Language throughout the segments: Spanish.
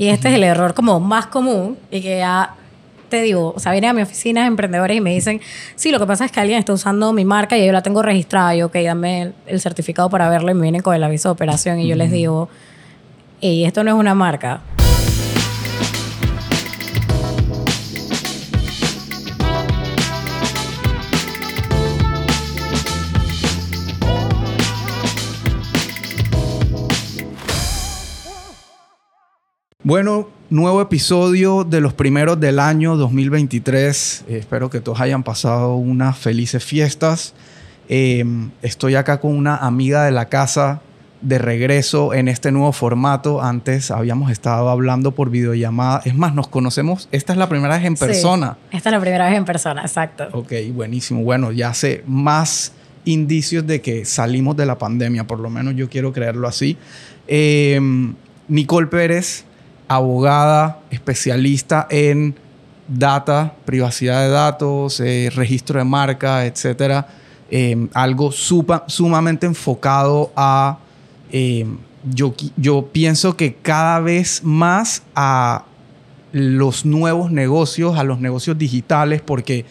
Y este es el error como más común y que ya te digo, o sea, vienen a mi oficina emprendedores y me dicen, sí, lo que pasa es que alguien está usando mi marca y yo la tengo registrada. Y ok, dame el, el certificado para verlo y me vienen con el aviso de operación y yo les digo, y esto no es una marca. Bueno, nuevo episodio de los primeros del año 2023. Eh, espero que todos hayan pasado unas felices fiestas. Eh, estoy acá con una amiga de la casa de regreso en este nuevo formato. Antes habíamos estado hablando por videollamada. Es más, nos conocemos. Esta es la primera vez en persona. Sí, esta es la primera vez en persona, exacto. Ok, buenísimo. Bueno, ya sé más indicios de que salimos de la pandemia, por lo menos yo quiero creerlo así. Eh, Nicole Pérez abogada especialista en data, privacidad de datos, eh, registro de marca, etcétera. Eh, algo sumamente enfocado a. Eh, yo, yo pienso que cada vez más a los nuevos negocios, a los negocios digitales, porque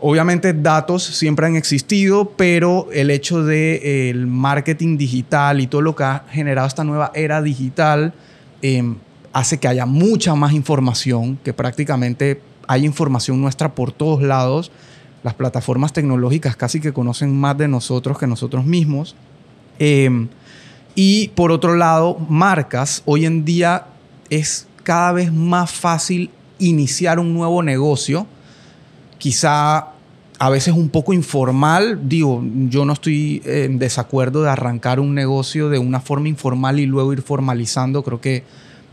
obviamente datos siempre han existido, pero el hecho del de, marketing digital y todo lo que ha generado esta nueva era digital hace que haya mucha más información, que prácticamente hay información nuestra por todos lados. Las plataformas tecnológicas casi que conocen más de nosotros que nosotros mismos. Eh, y por otro lado, marcas. Hoy en día es cada vez más fácil iniciar un nuevo negocio. Quizá a veces un poco informal. Digo, yo no estoy en desacuerdo de arrancar un negocio de una forma informal y luego ir formalizando. Creo que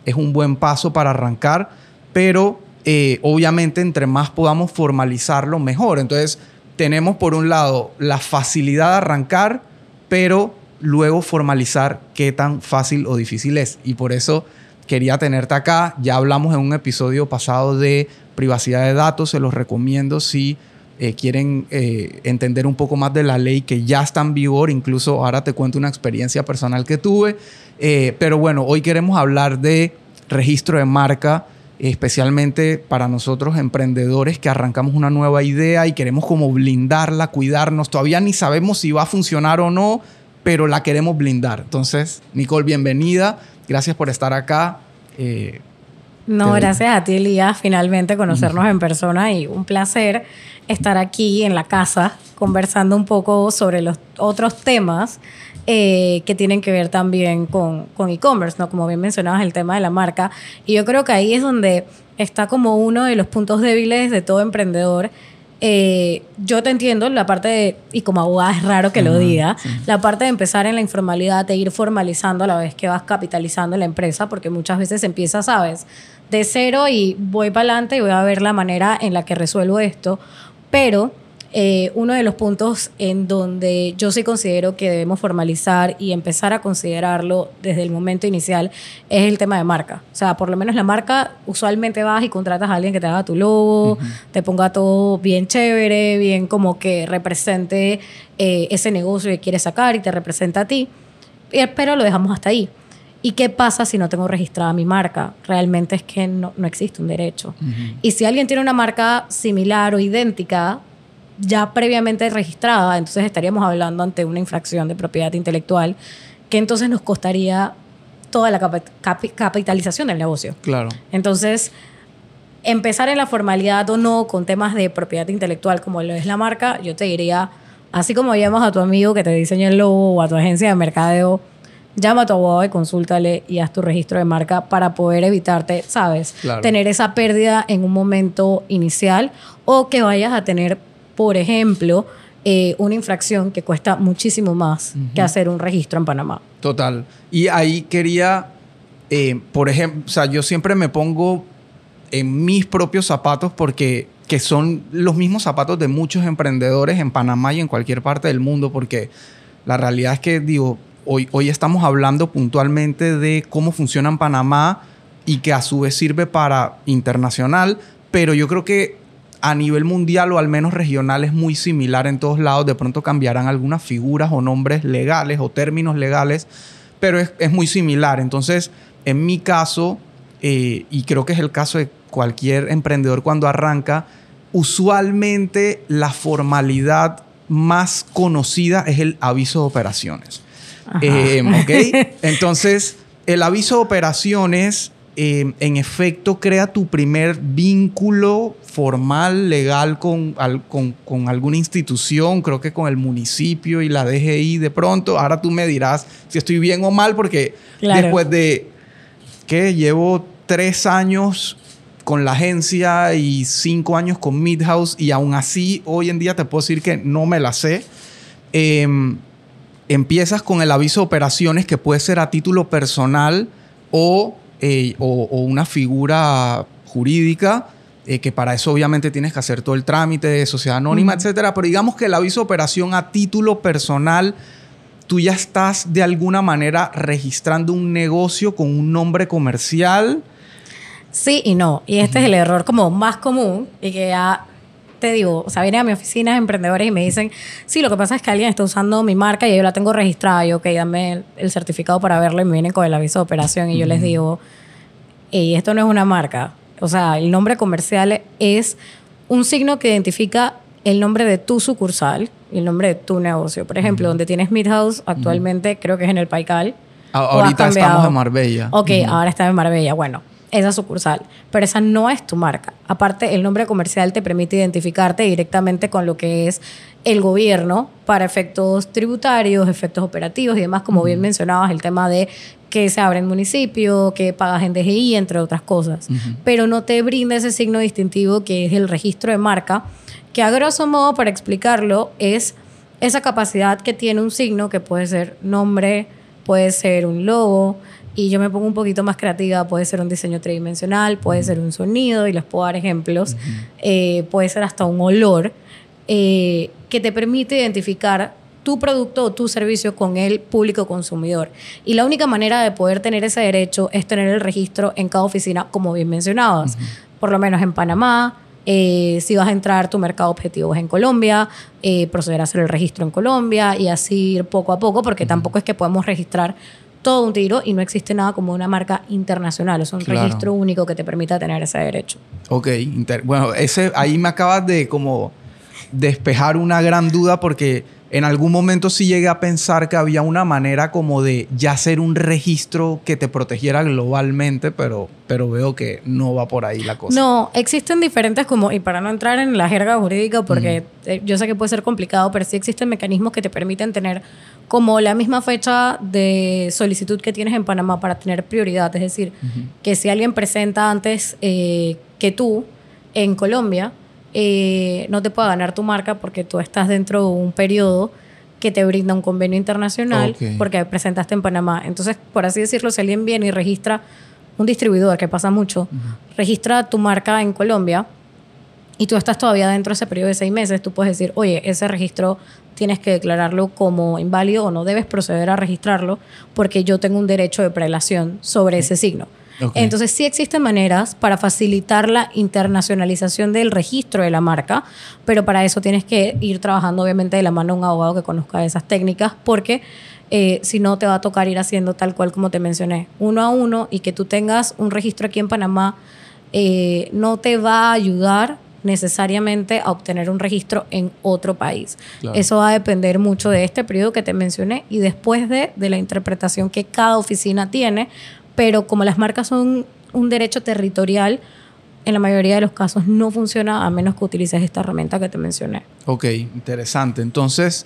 es un buen paso para arrancar, pero eh, obviamente entre más podamos formalizarlo, mejor. Entonces, tenemos por un lado la facilidad de arrancar, pero luego formalizar qué tan fácil o difícil es. Y por eso quería tenerte acá. Ya hablamos en un episodio pasado de privacidad de datos, se los recomiendo si eh, quieren eh, entender un poco más de la ley que ya está en vigor. Incluso ahora te cuento una experiencia personal que tuve. Eh, pero bueno, hoy queremos hablar de registro de marca, especialmente para nosotros emprendedores que arrancamos una nueva idea y queremos como blindarla, cuidarnos. Todavía ni sabemos si va a funcionar o no, pero la queremos blindar. Entonces, Nicole, bienvenida. Gracias por estar acá. No, gracias a ti, Elías, finalmente conocernos en persona y un placer estar aquí en la casa conversando un poco sobre los otros temas eh, que tienen que ver también con, con e-commerce, ¿no? Como bien mencionabas, el tema de la marca. Y yo creo que ahí es donde está como uno de los puntos débiles de todo emprendedor. Eh, yo te entiendo la parte de, y como abogada es raro que lo diga, la parte de empezar en la informalidad, de ir formalizando a la vez que vas capitalizando la empresa, porque muchas veces empieza, sabes, de cero y voy para adelante y voy a ver la manera en la que resuelvo esto. Pero eh, uno de los puntos en donde yo sí considero que debemos formalizar y empezar a considerarlo desde el momento inicial es el tema de marca. O sea, por lo menos la marca, usualmente vas y contratas a alguien que te haga tu logo, te ponga todo bien chévere, bien como que represente eh, ese negocio que quieres sacar y te representa a ti, pero lo dejamos hasta ahí. ¿Y qué pasa si no tengo registrada mi marca? Realmente es que no, no existe un derecho. Y si alguien tiene una marca similar o idéntica, ya previamente registrada, entonces estaríamos hablando ante una infracción de propiedad intelectual, que entonces nos costaría toda la capitalización del negocio. Claro. Entonces, empezar en la formalidad o no con temas de propiedad intelectual como lo es la marca, yo te diría, así como llamas a tu amigo que te diseña el logo o a tu agencia de mercadeo, llama a tu abogado y consúltale y haz tu registro de marca para poder evitarte, ¿sabes? Tener esa pérdida en un momento inicial o que vayas a tener, por ejemplo, eh, una infracción que cuesta muchísimo más que hacer un registro en Panamá. Total. Y ahí quería, eh, por ejemplo, o sea, yo siempre me pongo en mis propios zapatos porque que son los mismos zapatos de muchos emprendedores en Panamá y en cualquier parte del mundo, porque la realidad es que, digo, Hoy, hoy estamos hablando puntualmente de cómo funciona en Panamá y que a su vez sirve para internacional, pero yo creo que a nivel mundial o al menos regional es muy similar en todos lados. De pronto cambiarán algunas figuras o nombres legales o términos legales, pero es, es muy similar. Entonces, en mi caso, eh, y creo que es el caso de cualquier emprendedor cuando arranca, usualmente la formalidad más conocida es el aviso de operaciones. Eh, Entonces, el aviso de operaciones, eh, en efecto, crea tu primer vínculo formal, legal con, con, alguna institución, creo que con el municipio y la DGI de pronto. Ahora tú me dirás si estoy bien o mal, porque después de que llevo tres años con la agencia y cinco años con Midhouse y aún así hoy en día te puedo decir que no me la sé. Em, empiezas con el aviso de operaciones que puede ser a título personal o, eh, una figura jurídica, eh, que para eso obviamente tienes que hacer todo el trámite de sociedad anónima, etcétera. Pero digamos que el aviso de operación a título personal, tú ya estás de alguna manera registrando un negocio con un nombre comercial. Sí y no. Y este es el error como más común y que ya te digo, o sea, vienen a mi oficina emprendedores y me dicen, sí, lo que pasa es que alguien está usando mi marca y yo la tengo registrada. Y ok, dame el, certificado para verlo y me vienen con el aviso de operación y yo les digo, y esto no es una marca. O sea, el nombre comercial es un signo que identifica el nombre de tu sucursal y el nombre de tu negocio. Por ejemplo, donde tienes Midhouse actualmente, creo que es en el Paical. ahorita estamos en Marbella. Ok, ahora está en Marbella. Bueno, esa sucursal, pero esa no es tu marca. Aparte, el nombre comercial te permite identificarte directamente con lo que es el gobierno para efectos tributarios, efectos operativos y demás, como bien mencionabas, el tema de que se abre en municipio, que pagas en DGI, entre otras cosas. Pero no te brinda ese signo distintivo que es el registro de marca, que a grosso modo, para explicarlo, es esa capacidad que tiene un signo que puede ser nombre, puede ser un logo, y yo me pongo un poquito más creativa, puede ser un diseño tridimensional, puede ser un sonido, y les puedo dar ejemplos, eh, puede ser hasta un olor, eh, que te permite identificar tu producto o tu servicio con el público consumidor. Y la única manera de poder tener ese derecho es tener el registro en cada oficina, como bien mencionabas, por lo menos en Panamá. Eh, si vas a entrar, tu mercado objetivo es en Colombia, proceder a hacer el registro en Colombia y así ir poco a poco, porque tampoco es que podemos registrar todo un tiro y no existe nada como una marca internacional. Es un registro único que te permita tener ese derecho. Ok, bueno, ese, ahí me acabas de como despejar una gran duda porque en algún momento sí llegué a pensar que había una manera como de ya hacer un registro que te protegiera globalmente, pero, pero veo que no va por ahí la cosa. No, existen diferentes como, y para no entrar en la jerga jurídica, porque eh, yo sé que puede ser complicado, pero sí existen mecanismos que te permiten tener como la misma fecha de solicitud que tienes en Panamá para tener prioridad. Es decir, que si alguien presenta antes eh, que tú en Colombia, eh, no te pueda ganar tu marca porque tú estás dentro de un periodo que te brinda un convenio internacional porque presentaste en Panamá. Entonces, por así decirlo, si alguien viene y registra un distribuidor, que pasa mucho, registra tu marca en Colombia y tú estás todavía dentro de ese periodo de seis meses, tú puedes decir, oye, ese registro tienes que declararlo como inválido o no debes proceder a registrarlo porque yo tengo un derecho de prelación sobre ese signo. Entonces sí existen maneras para facilitar la internacionalización del registro de la marca, pero para eso tienes que ir trabajando obviamente de la mano de un abogado que conozca esas técnicas, porque eh, si no te va a tocar ir haciendo tal cual como te mencioné, uno a uno y que tú tengas un registro aquí en Panamá eh, no te va a ayudar necesariamente a obtener un registro en otro país. Eso va a depender mucho de este periodo que te mencioné y después de, de la interpretación que cada oficina tiene pero como las marcas son un derecho territorial, en la mayoría de los casos no funciona a menos que utilices esta herramienta que te mencioné. Ok, interesante. Entonces,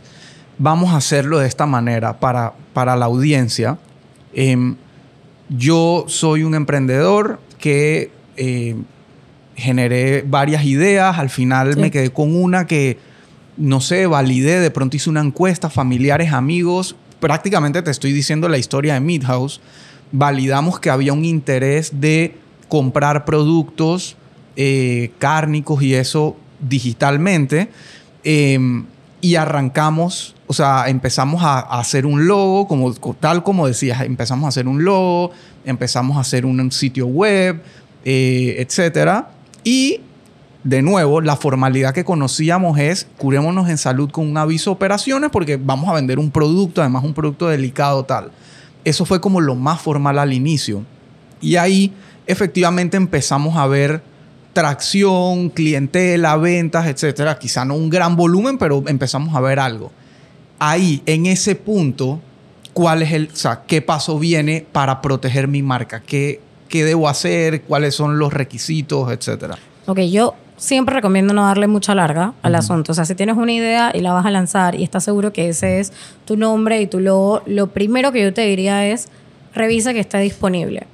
vamos a hacerlo de esta manera para, para la audiencia. Em, yo soy un emprendedor que eh, generé varias ideas, al final me quedé con una que, no sé, validé, de pronto hice una encuesta, familiares, amigos, prácticamente te estoy diciendo la historia de Midhouse validamos que había un interés de comprar productos eh, cárnicos y eso digitalmente. Em, y arrancamos, o sea, empezamos a, hacer un logo, como, tal como decías, empezamos a hacer un logo, empezamos a hacer un, sitio web, eh, etc. Y de nuevo, la formalidad que conocíamos es curémonos en salud con un aviso de operaciones porque vamos a vender un producto, además un producto delicado tal. Eso fue como lo más formal al inicio. Y ahí efectivamente empezamos a ver tracción, clientela, ventas, etcétera. Quizá no un gran volumen, pero empezamos a ver algo. Ahí, en ese punto, ¿cuál es el, o sea, qué paso viene para proteger mi marca? ¿Qué, qué debo hacer? ¿Cuáles son los requisitos, etcétera? Ok, yo siempre recomiendo no darle mucha larga al asunto. O sea, si tienes una idea y la vas a lanzar y estás seguro que ese es tu nombre y tu logo, lo primero que yo te diría es revisa que esté disponible.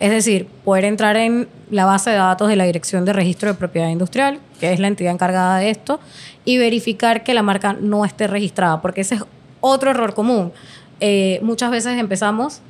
Es decir, poder entrar en la base de datos de la Dirección de Registro de Propiedad Industrial, que es la entidad encargada de esto, y verificar que la marca no esté registrada, porque ese es otro error común. Eh, muchas veces empezamos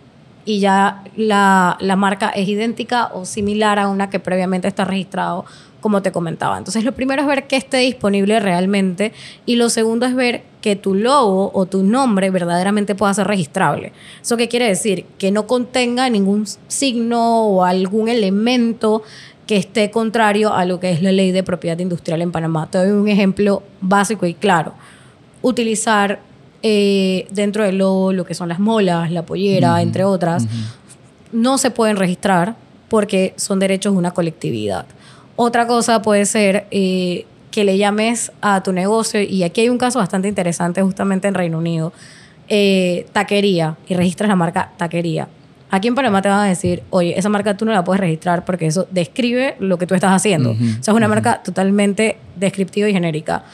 y ya la, la, marca es idéntica o similar a una que previamente está registrado como te comentaba. Entonces, lo primero es ver que esté disponible realmente y lo segundo es ver que tu logo o tu nombre verdaderamente pueda ser registrable. ¿Eso qué quiere decir? Que no contenga ningún signo o algún elemento que esté contrario a lo que es la ley de propiedad industrial en Panamá. Te doy un ejemplo básico y claro. Utilizar eh, dentro del logo lo que son las molas, la pollera, entre otras, no se pueden registrar porque son derechos de una colectividad. Otra cosa puede ser eh, que le llames a tu negocio, y aquí hay un caso bastante interesante justamente en Reino Unido, eh, taquería, y registras la marca taquería. Aquí en Panamá te van a decir, oye, esa marca tú no la puedes registrar porque eso describe lo que tú estás haciendo. o sea, es una marca totalmente descriptiva y genérica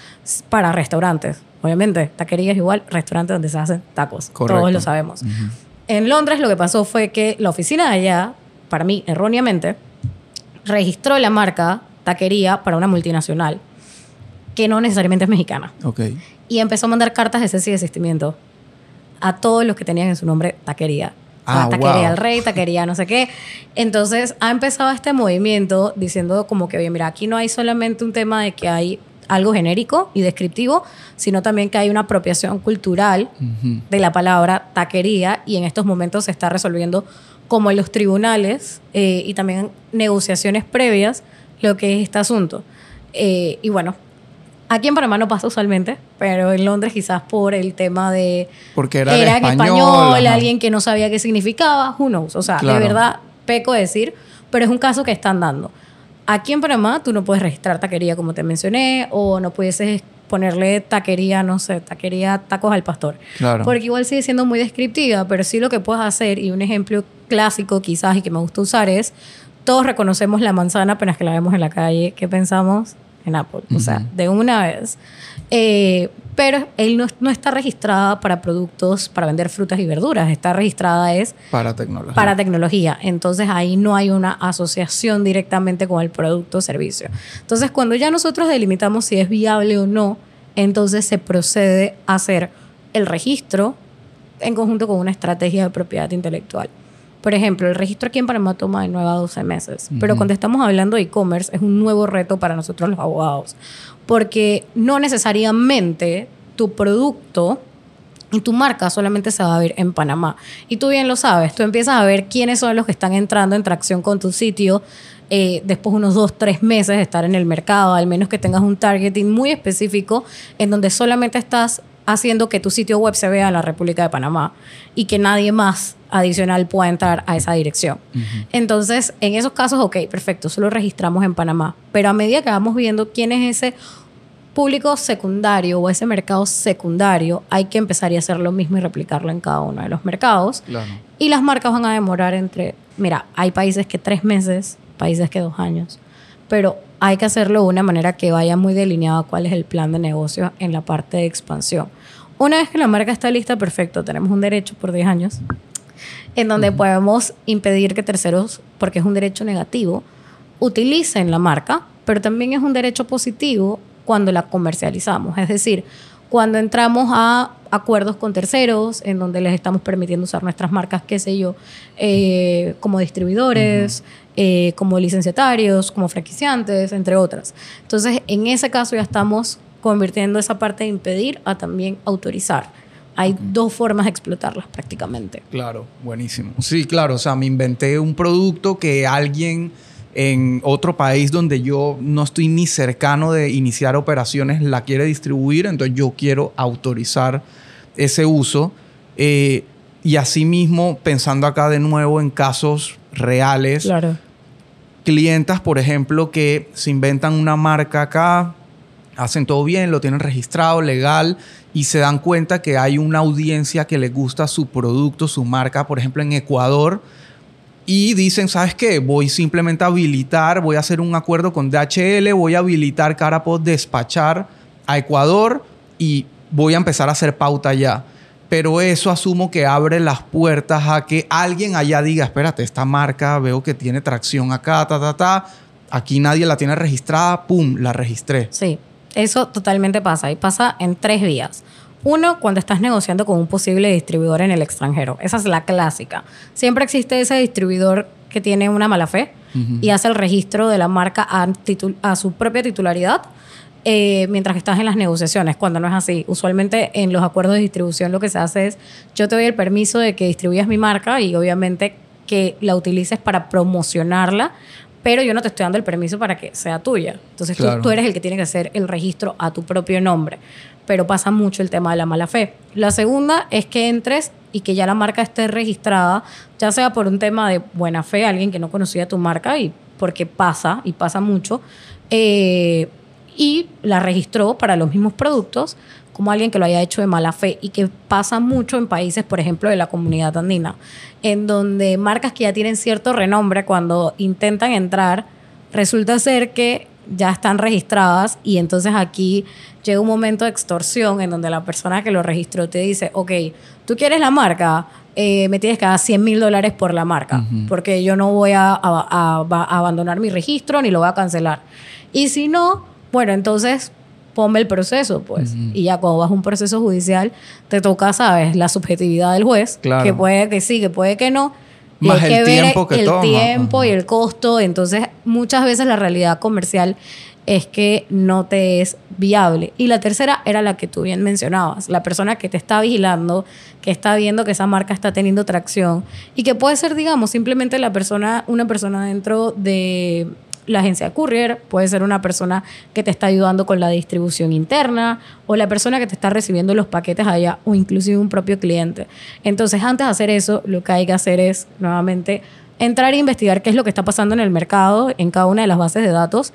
para restaurantes. Obviamente, taquería es igual, restaurante donde se hacen tacos. Todos lo sabemos. En Londres lo que pasó fue que la oficina de allá, para mí, erróneamente, registró la marca taquería para una multinacional que no necesariamente es mexicana. Okay. Y empezó a mandar cartas de cese y desistimiento a todos los que tenían en su nombre taquería. Ah, taquería al rey, taquería no sé qué. Entonces ha empezado este movimiento diciendo como que, oye, mira, aquí no hay solamente un tema de que hay algo genérico y descriptivo, sino también que hay una apropiación cultural de la palabra taquería y en estos momentos se está resolviendo como en los tribunales eh, y también negociaciones previas lo que es este asunto. Eh, y bueno, aquí en Panamá no pasa usualmente, pero en Londres quizás por el tema de... Porque era, en español, alguien que no sabía qué significaba, who knows. O sea, de verdad, peco decir, pero es un caso que están dando. Aquí en Panamá tú no puedes registrar taquería como te mencioné o no puedes ponerle taquería, no sé, taquería tacos al pastor. Claro. Porque igual sigue siendo muy descriptiva, pero sí lo que puedes hacer, y un ejemplo clásico quizás y que me gusta usar es, todos reconocemos la manzana apenas que la vemos en la calle, ¿qué pensamos? En Apple. O sea, de una vez. Eh, pero él no, no, está registrada para productos para vender frutas y verduras, está registrada es para tecnología. Para tecnología. Entonces ahí no hay una asociación directamente con el producto o servicio. Entonces cuando ya nosotros delimitamos si es viable o no, entonces se procede a hacer el registro en conjunto con una estrategia de propiedad intelectual. Por ejemplo, el registro aquí en Panamá toma de 9 a 12 meses, pero cuando estamos hablando de e-commerce es un nuevo reto para nosotros los abogados, porque no necesariamente tu producto y tu marca solamente se va a ver en Panamá. Y tú bien lo sabes, tú empiezas a ver quiénes son los que están entrando en tracción con tu sitio. Eh, después de unos dos, tres meses de estar en el mercado, al menos que tengas un targeting muy específico en donde solamente estás haciendo que tu sitio web se vea en la República de Panamá y que nadie más adicional pueda entrar a esa dirección. Entonces, en esos casos, ok, perfecto, solo registramos en Panamá, pero a medida que vamos viendo quién es ese público secundario o ese mercado secundario, hay que empezar a hacer lo mismo y replicarlo en cada uno de los mercados. Y las marcas van a demorar entre, mira, hay países que tres meses, países que dos años, pero hay que hacerlo de una manera que vaya muy delineada cuál es el plan de negocio en la parte de expansión. Una vez que la marca está lista, perfecto, tenemos un derecho por 10 años en donde podemos impedir que terceros, porque es un derecho negativo, utilicen la marca, pero también es un derecho positivo cuando la comercializamos. Es decir, cuando entramos a acuerdos con terceros, en donde les estamos permitiendo usar nuestras marcas, qué sé yo, eh, como distribuidores, eh, como licenciatarios, como franquiciantes, entre otras. Entonces, en ese caso ya estamos convirtiendo esa parte de impedir a también autorizar. Hay dos formas de explotarlas prácticamente. Claro, buenísimo. Sí, claro, o sea, me inventé un producto que alguien en otro país donde yo no estoy ni cercano de iniciar operaciones la quiere distribuir, entonces yo quiero autorizar ese uso. Eh, y asimismo, pensando acá de nuevo en casos reales, claro clientas, por ejemplo, que se inventan una marca acá, hacen todo bien, lo tienen registrado, legal, y se dan cuenta que hay una audiencia que les gusta su producto, su marca, por ejemplo, en Ecuador, y dicen, ¿sabes qué? Voy simplemente a habilitar, voy a hacer un acuerdo con DHL, voy a habilitar Carapod despachar a Ecuador y voy a empezar a hacer pauta ya. Pero eso asumo que abre las puertas a que alguien allá diga, espérate, esta marca veo que tiene tracción acá, ta, ta, ta. Aquí nadie la tiene registrada, pum, la registré. Sí, eso totalmente pasa y pasa en tres vías. Uno, cuando estás negociando con un posible distribuidor en el extranjero. Esa es la clásica. Siempre existe ese distribuidor que tiene una mala fe y hace el registro de la marca a, su propia titularidad. Eh, mientras que estás en las negociaciones, cuando no es así. Usualmente en los acuerdos de distribución lo que se hace es, yo te doy el permiso de que distribuyas mi marca y obviamente que la utilices para promocionarla, pero yo no te estoy dando el permiso para que sea tuya. Entonces tú, eres el que tiene que hacer el registro a tu propio nombre pero pasa mucho el tema de la mala fe. La segunda es que entres y que ya la marca esté registrada, ya sea por un tema de buena fe, alguien que no conocía tu marca y porque pasa y pasa mucho, eh, y la registró para los mismos productos como alguien que lo haya hecho de mala fe y que pasa mucho en países, por ejemplo, de la comunidad andina, en donde marcas que ya tienen cierto renombre cuando intentan entrar, resulta ser que ya están registradas y entonces aquí llega un momento de extorsión en donde la persona que lo registró te dice, ok, tú quieres la marca, eh, me tienes que dar 100 mil dólares por la marca, porque yo no voy a, abandonar mi registro ni lo voy a cancelar. Y si no, bueno, entonces ponme el proceso, pues. Y ya cuando vas a un proceso judicial, te toca, ¿sabes? La subjetividad del juez, que puede que sí, que puede que no más el tiempo que el tiempo y el costo. Entonces, muchas veces la realidad comercial es que no te es viable. Y la tercera era la que tú bien mencionabas, la persona que te está vigilando, que está viendo que esa marca está teniendo tracción y que puede ser, digamos, simplemente la persona, una persona dentro de la agencia courier, puede ser una persona que te está ayudando con la distribución interna o la persona que te está recibiendo los paquetes allá o inclusive un propio cliente. Entonces, antes de hacer eso, lo que hay que hacer es nuevamente entrar e investigar qué es lo que está pasando en el mercado, en cada una de las bases de datos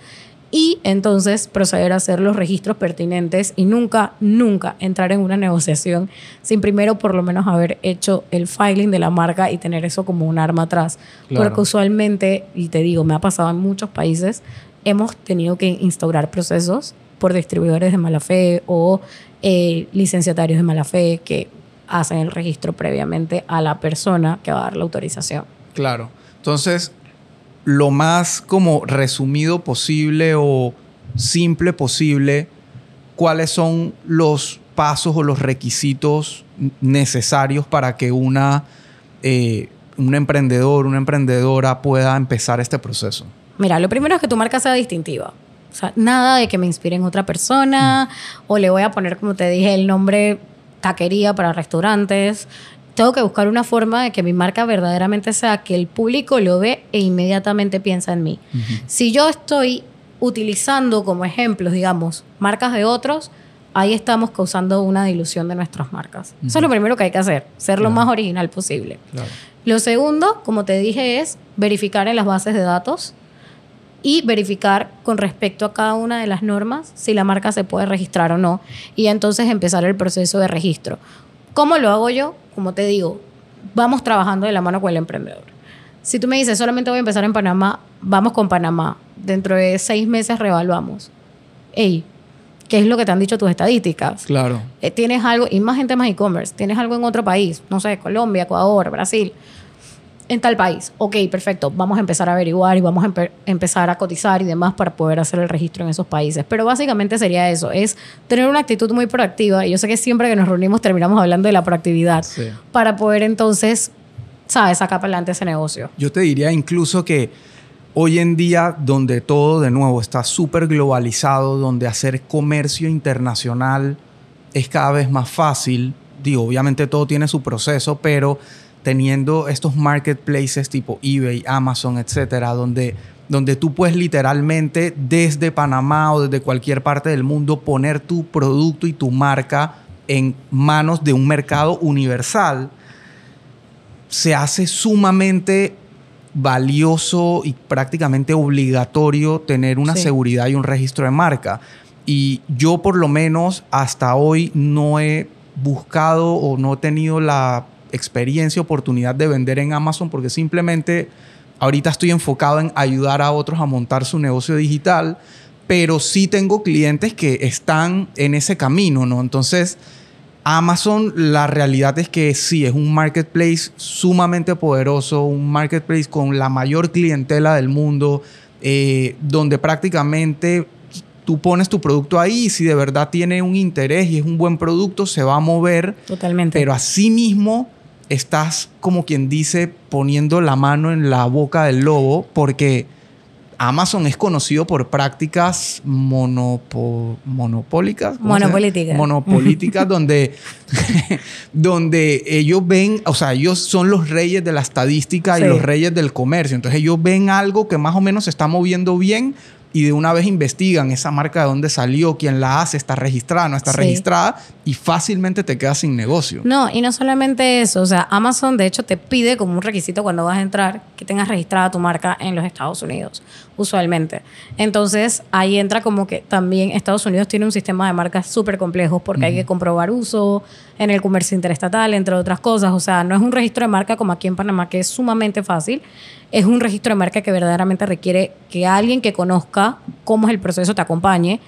y entonces proceder a hacer los registros pertinentes y nunca, nunca entrar en una negociación sin primero por lo menos haber hecho el filing de la marca y tener eso como un arma atrás. Porque usualmente, y te digo, me ha pasado en muchos países, hemos tenido que instaurar procesos por distribuidores de mala fe o eh, licenciatarios de mala fe que hacen el registro previamente a la persona que va a dar la autorización. Claro. Entonces, lo más como resumido posible o simple posible cuáles son los pasos o los requisitos necesarios para que una, eh, un emprendedor, una emprendedora pueda empezar este proceso? Mira, lo primero es que tu marca sea distintiva. O sea, nada de que me inspire en otra persona o le voy a poner, como te dije, el nombre taquería para restaurantes tengo que buscar una forma de que mi marca verdaderamente sea que el público lo ve e inmediatamente piensa en mí. Si yo estoy utilizando como ejemplos, digamos, marcas de otros, ahí estamos causando una dilución de nuestras marcas. Eso es lo primero que hay que hacer, ser lo más original posible. Lo segundo, como te dije, es verificar en las bases de datos y verificar con respecto a cada una de las normas si la marca se puede registrar o no y entonces empezar el proceso de registro. ¿Cómo lo hago yo? Como te digo, vamos trabajando de la mano con el emprendedor. Si tú me dices, solamente voy a empezar en Panamá, vamos con Panamá. Dentro de seis meses revaluamos. Ey, ¿qué es lo que te han dicho tus estadísticas? Claro. Eh, tienes algo, y más gente más e-commerce, tienes algo en otro país, no sé, Colombia, Ecuador, Brasil en tal país. Ok, perfecto. Vamos a empezar a averiguar y vamos a empezar a cotizar y demás para poder hacer el registro en esos países. Pero básicamente sería eso, es tener una actitud muy proactiva. Y yo sé que siempre que nos reunimos terminamos hablando de la proactividad para poder entonces, ¿sabes?, sacar para adelante ese negocio. Yo te diría incluso que hoy en día, donde todo de nuevo está súper globalizado, donde hacer comercio internacional es cada vez más fácil, digo, obviamente todo tiene su proceso, pero teniendo estos marketplaces tipo eBay, Amazon, etcétera, donde, donde tú puedes literalmente desde Panamá o desde cualquier parte del mundo poner tu producto y tu marca en manos de un mercado universal, se hace sumamente valioso y prácticamente obligatorio tener una seguridad y un registro de marca. Y yo por lo menos hasta hoy no he buscado o no he tenido la experiencia, oportunidad de vender en Amazon porque simplemente ahorita estoy enfocado en ayudar a otros a montar su negocio digital, pero sí tengo clientes que están en ese camino, ¿no? Entonces, Amazon, la realidad es que sí, es un marketplace sumamente poderoso, un marketplace con la mayor clientela del mundo, eh, donde prácticamente tú pones tu producto ahí y si de verdad tiene un interés y es un buen producto, se va a mover. Totalmente. Pero mismo estás, como quien dice, poniendo la mano en la boca del lobo porque Amazon es conocido por prácticas monopólicas. Monopolíticas. Monopolíticas, donde, donde ellos ven, o sea, ellos son los reyes de la estadística y los reyes del comercio. Entonces ellos ven algo que más o menos se está moviendo bien, y de una vez investigan esa marca de dónde salió, quién la hace, está registrada, no está registrada y fácilmente te quedas sin negocio. No, y no solamente eso, o sea, Amazon de hecho te pide como un requisito cuando vas a entrar que tengas registrada tu marca en los Estados Unidos, usualmente. Entonces ahí entra como que también Estados Unidos tiene un sistema de marcas súper complejo porque hay que comprobar uso en el comercio interestatal, entre otras cosas. O sea, no es un registro de marca como aquí en Panamá que es sumamente fácil es un registro de marca que verdaderamente requiere que alguien que conozca cómo es el proceso te acompañe,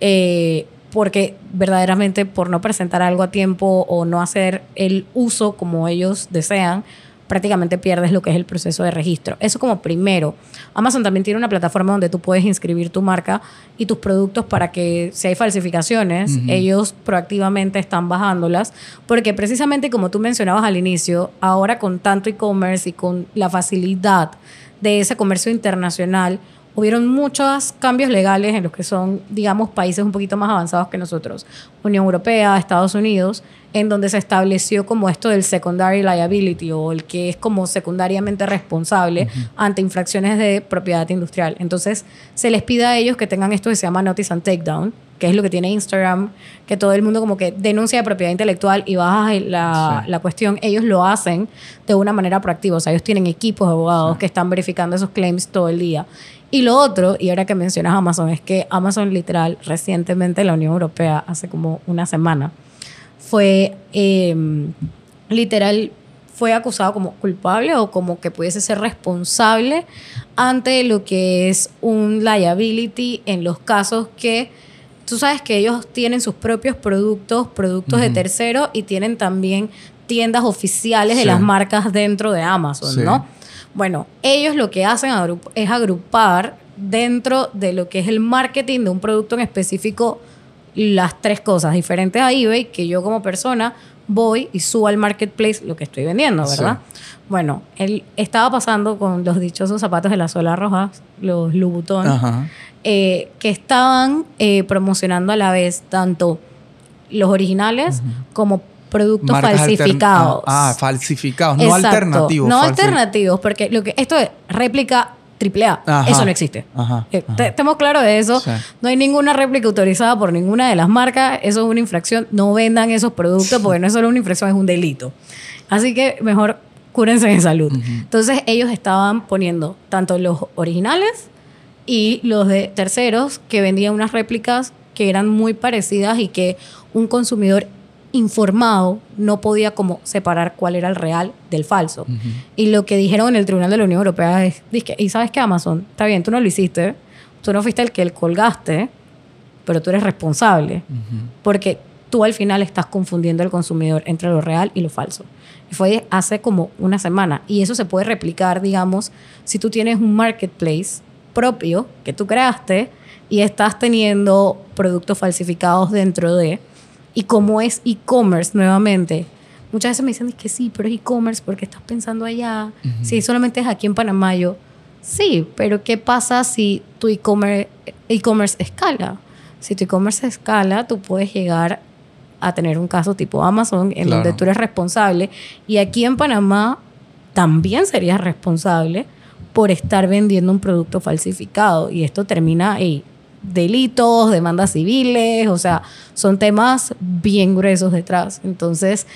eh, porque verdaderamente por no presentar algo a tiempo o no hacer el uso como ellos desean, prácticamente pierdes lo que es el proceso de registro. Eso como primero. Amazon también tiene una plataforma donde tú puedes inscribir tu marca y tus productos para que si hay falsificaciones, ellos proactivamente están bajándolas, porque precisamente como tú mencionabas al inicio, ahora con tanto e-commerce y con la facilidad de ese comercio internacional, hubieron muchos cambios legales en los que son, digamos, países un poquito más avanzados que nosotros, Unión Europea, Estados Unidos, en donde se estableció como esto del secondary liability o el que es como secundariamente responsable ante infracciones de propiedad industrial. Entonces, se les pide a ellos que tengan esto que se llama notice and takedown, que es lo que tiene Instagram, que todo el mundo como que denuncia de propiedad intelectual y baja la, la, cuestión, ellos lo hacen de una manera proactiva, o sea, ellos tienen equipos de abogados que están verificando esos claims todo el día. Y lo otro, y ahora que mencionas Amazon, es que Amazon literal recientemente la Unión Europea, hace como una semana, fue em, literal, fue acusado como culpable o como que pudiese ser responsable ante lo que es un liability en los casos que tú sabes que ellos tienen sus propios productos, productos de terceros y tienen también tiendas oficiales de las marcas dentro de Amazon, ¿no? Bueno, ellos lo que hacen es agrupar dentro de lo que es el marketing de un producto en específico las tres cosas diferentes a eBay que yo como persona voy y subo al marketplace lo que estoy vendiendo, ¿verdad? Bueno, él estaba pasando con los dichosos zapatos de la suela roja, los Louboutin, eh, que estaban eh, promocionando a la vez tanto los originales como productos falsificados. Ah, ah, falsificados, no alternativos. No alternativos, porque lo que esto es réplica triple A. Eso no existe. Eh, estemos claros de eso. No hay ninguna réplica autorizada por ninguna de las marcas. Eso es una infracción. No vendan esos productos porque no es solo una infracción, es un delito. Así que mejor cúrense en salud. Entonces ellos estaban poniendo tanto los originales y los de terceros que vendían unas réplicas que eran muy parecidas y que un consumidor informado no podía como separar cuál era el real del falso. Y lo que dijeron en el Tribunal de la Unión Europea es, y sabes que Amazon, está bien, tú no lo hiciste, tú no fuiste el que el colgaste, pero tú eres responsable, porque tú al final estás confundiendo al consumidor entre lo real y lo falso. Y fue hace como una semana. Y eso se puede replicar, digamos, si tú tienes un marketplace propio que tú creaste y estás teniendo productos falsificados dentro de y como es e-commerce nuevamente. Muchas veces me dicen que sí, pero es e-commerce porque estás pensando allá. Si solamente es aquí en Panamá, yo, sí, pero ¿qué pasa si tu e-commerce e escala? Si tu e-commerce escala, tú puedes llegar a tener un caso tipo Amazon en donde tú eres responsable y aquí en Panamá también serías responsable por estar vendiendo un producto falsificado y esto termina y delitos, demandas civiles, o sea, son temas bien gruesos detrás. Entonces,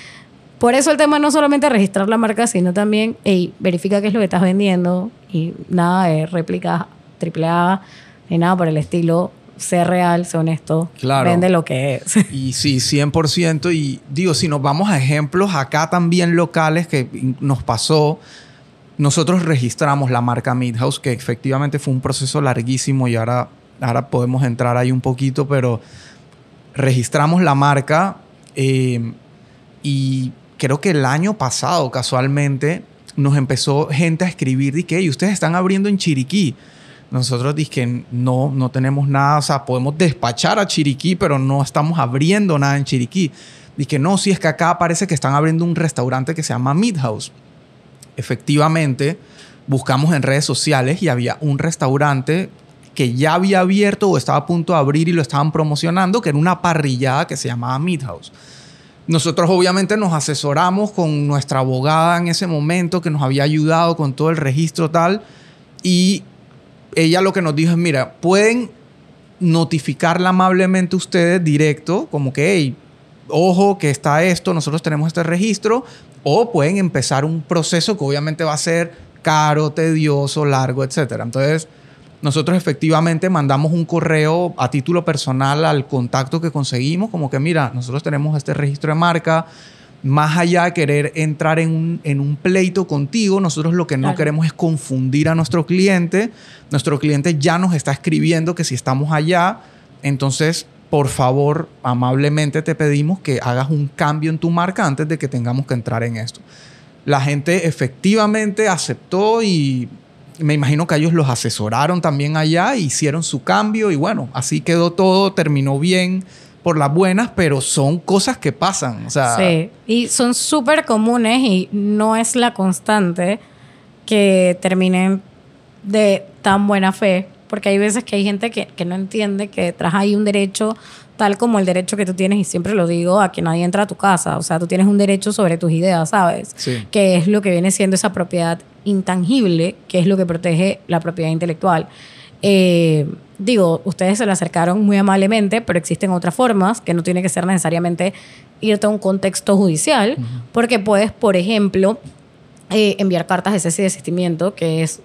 Por eso el tema no solamente registrar la marca, sino también hey, verifica qué es lo que estás vendiendo y nada de réplica triple A ni nada por el estilo. Sé real, sé honesto. Claro. Vende lo que es. Y sí, 100%. Y digo, si nos vamos a ejemplos acá también locales que nos pasó, nosotros registramos la marca Midhouse, que efectivamente fue un proceso larguísimo y ahora, ahora podemos entrar ahí un poquito, pero registramos la marca eh, y creo que el año pasado, casualmente, nos empezó gente a escribir de que ustedes están abriendo en Chiriquí. Nosotros que no, no tenemos nada, o sea, podemos despachar a Chiriquí, pero no estamos abriendo nada en Chiriquí. Dije, no, si es que acá parece que están abriendo un restaurante que se llama Midhouse. Efectivamente, buscamos en redes sociales y había un restaurante que ya había abierto o estaba a punto de abrir y lo estaban promocionando, que era una parrillada que se llamaba Midhouse. Nosotros obviamente nos asesoramos con nuestra abogada en ese momento que nos había ayudado con todo el registro tal y ella lo que nos dijo es, mira, pueden notificarla amablemente ustedes directo, como que, hey, ojo que está esto, nosotros tenemos este registro, o pueden empezar un proceso que obviamente va a ser caro, tedioso, largo, etc. Entonces, nosotros efectivamente mandamos un correo a título personal al contacto que conseguimos, como que mira, nosotros tenemos este registro de marca, más allá de querer entrar en un, en un pleito contigo, nosotros lo que no queremos es confundir a nuestro cliente. Nuestro cliente ya nos está escribiendo que si estamos allá, entonces, por favor, amablemente te pedimos que hagas un cambio en tu marca antes de que tengamos que entrar en esto. La gente efectivamente aceptó y me imagino que ellos los asesoraron también allá, hicieron su cambio y bueno, así quedó todo, terminó bien por las buenas, pero son cosas que pasan. O sea, sí, y son súper comunes y no es la constante que terminen de tan buena fe, porque hay veces que hay gente que, que no entiende que detrás hay un derecho tal como el derecho que tú tienes, y siempre lo digo, a que nadie entra a tu casa. O sea, tú tienes un derecho sobre tus ideas, ¿sabes? Sí. Que es lo que viene siendo esa propiedad intangible, que es lo que protege la propiedad intelectual. Eh, digo, ustedes se lo acercaron muy amablemente, pero existen otras formas que no tiene que ser necesariamente irte a un contexto judicial, porque puedes, por ejemplo, eh, enviar cartas de cese y desistimiento, que es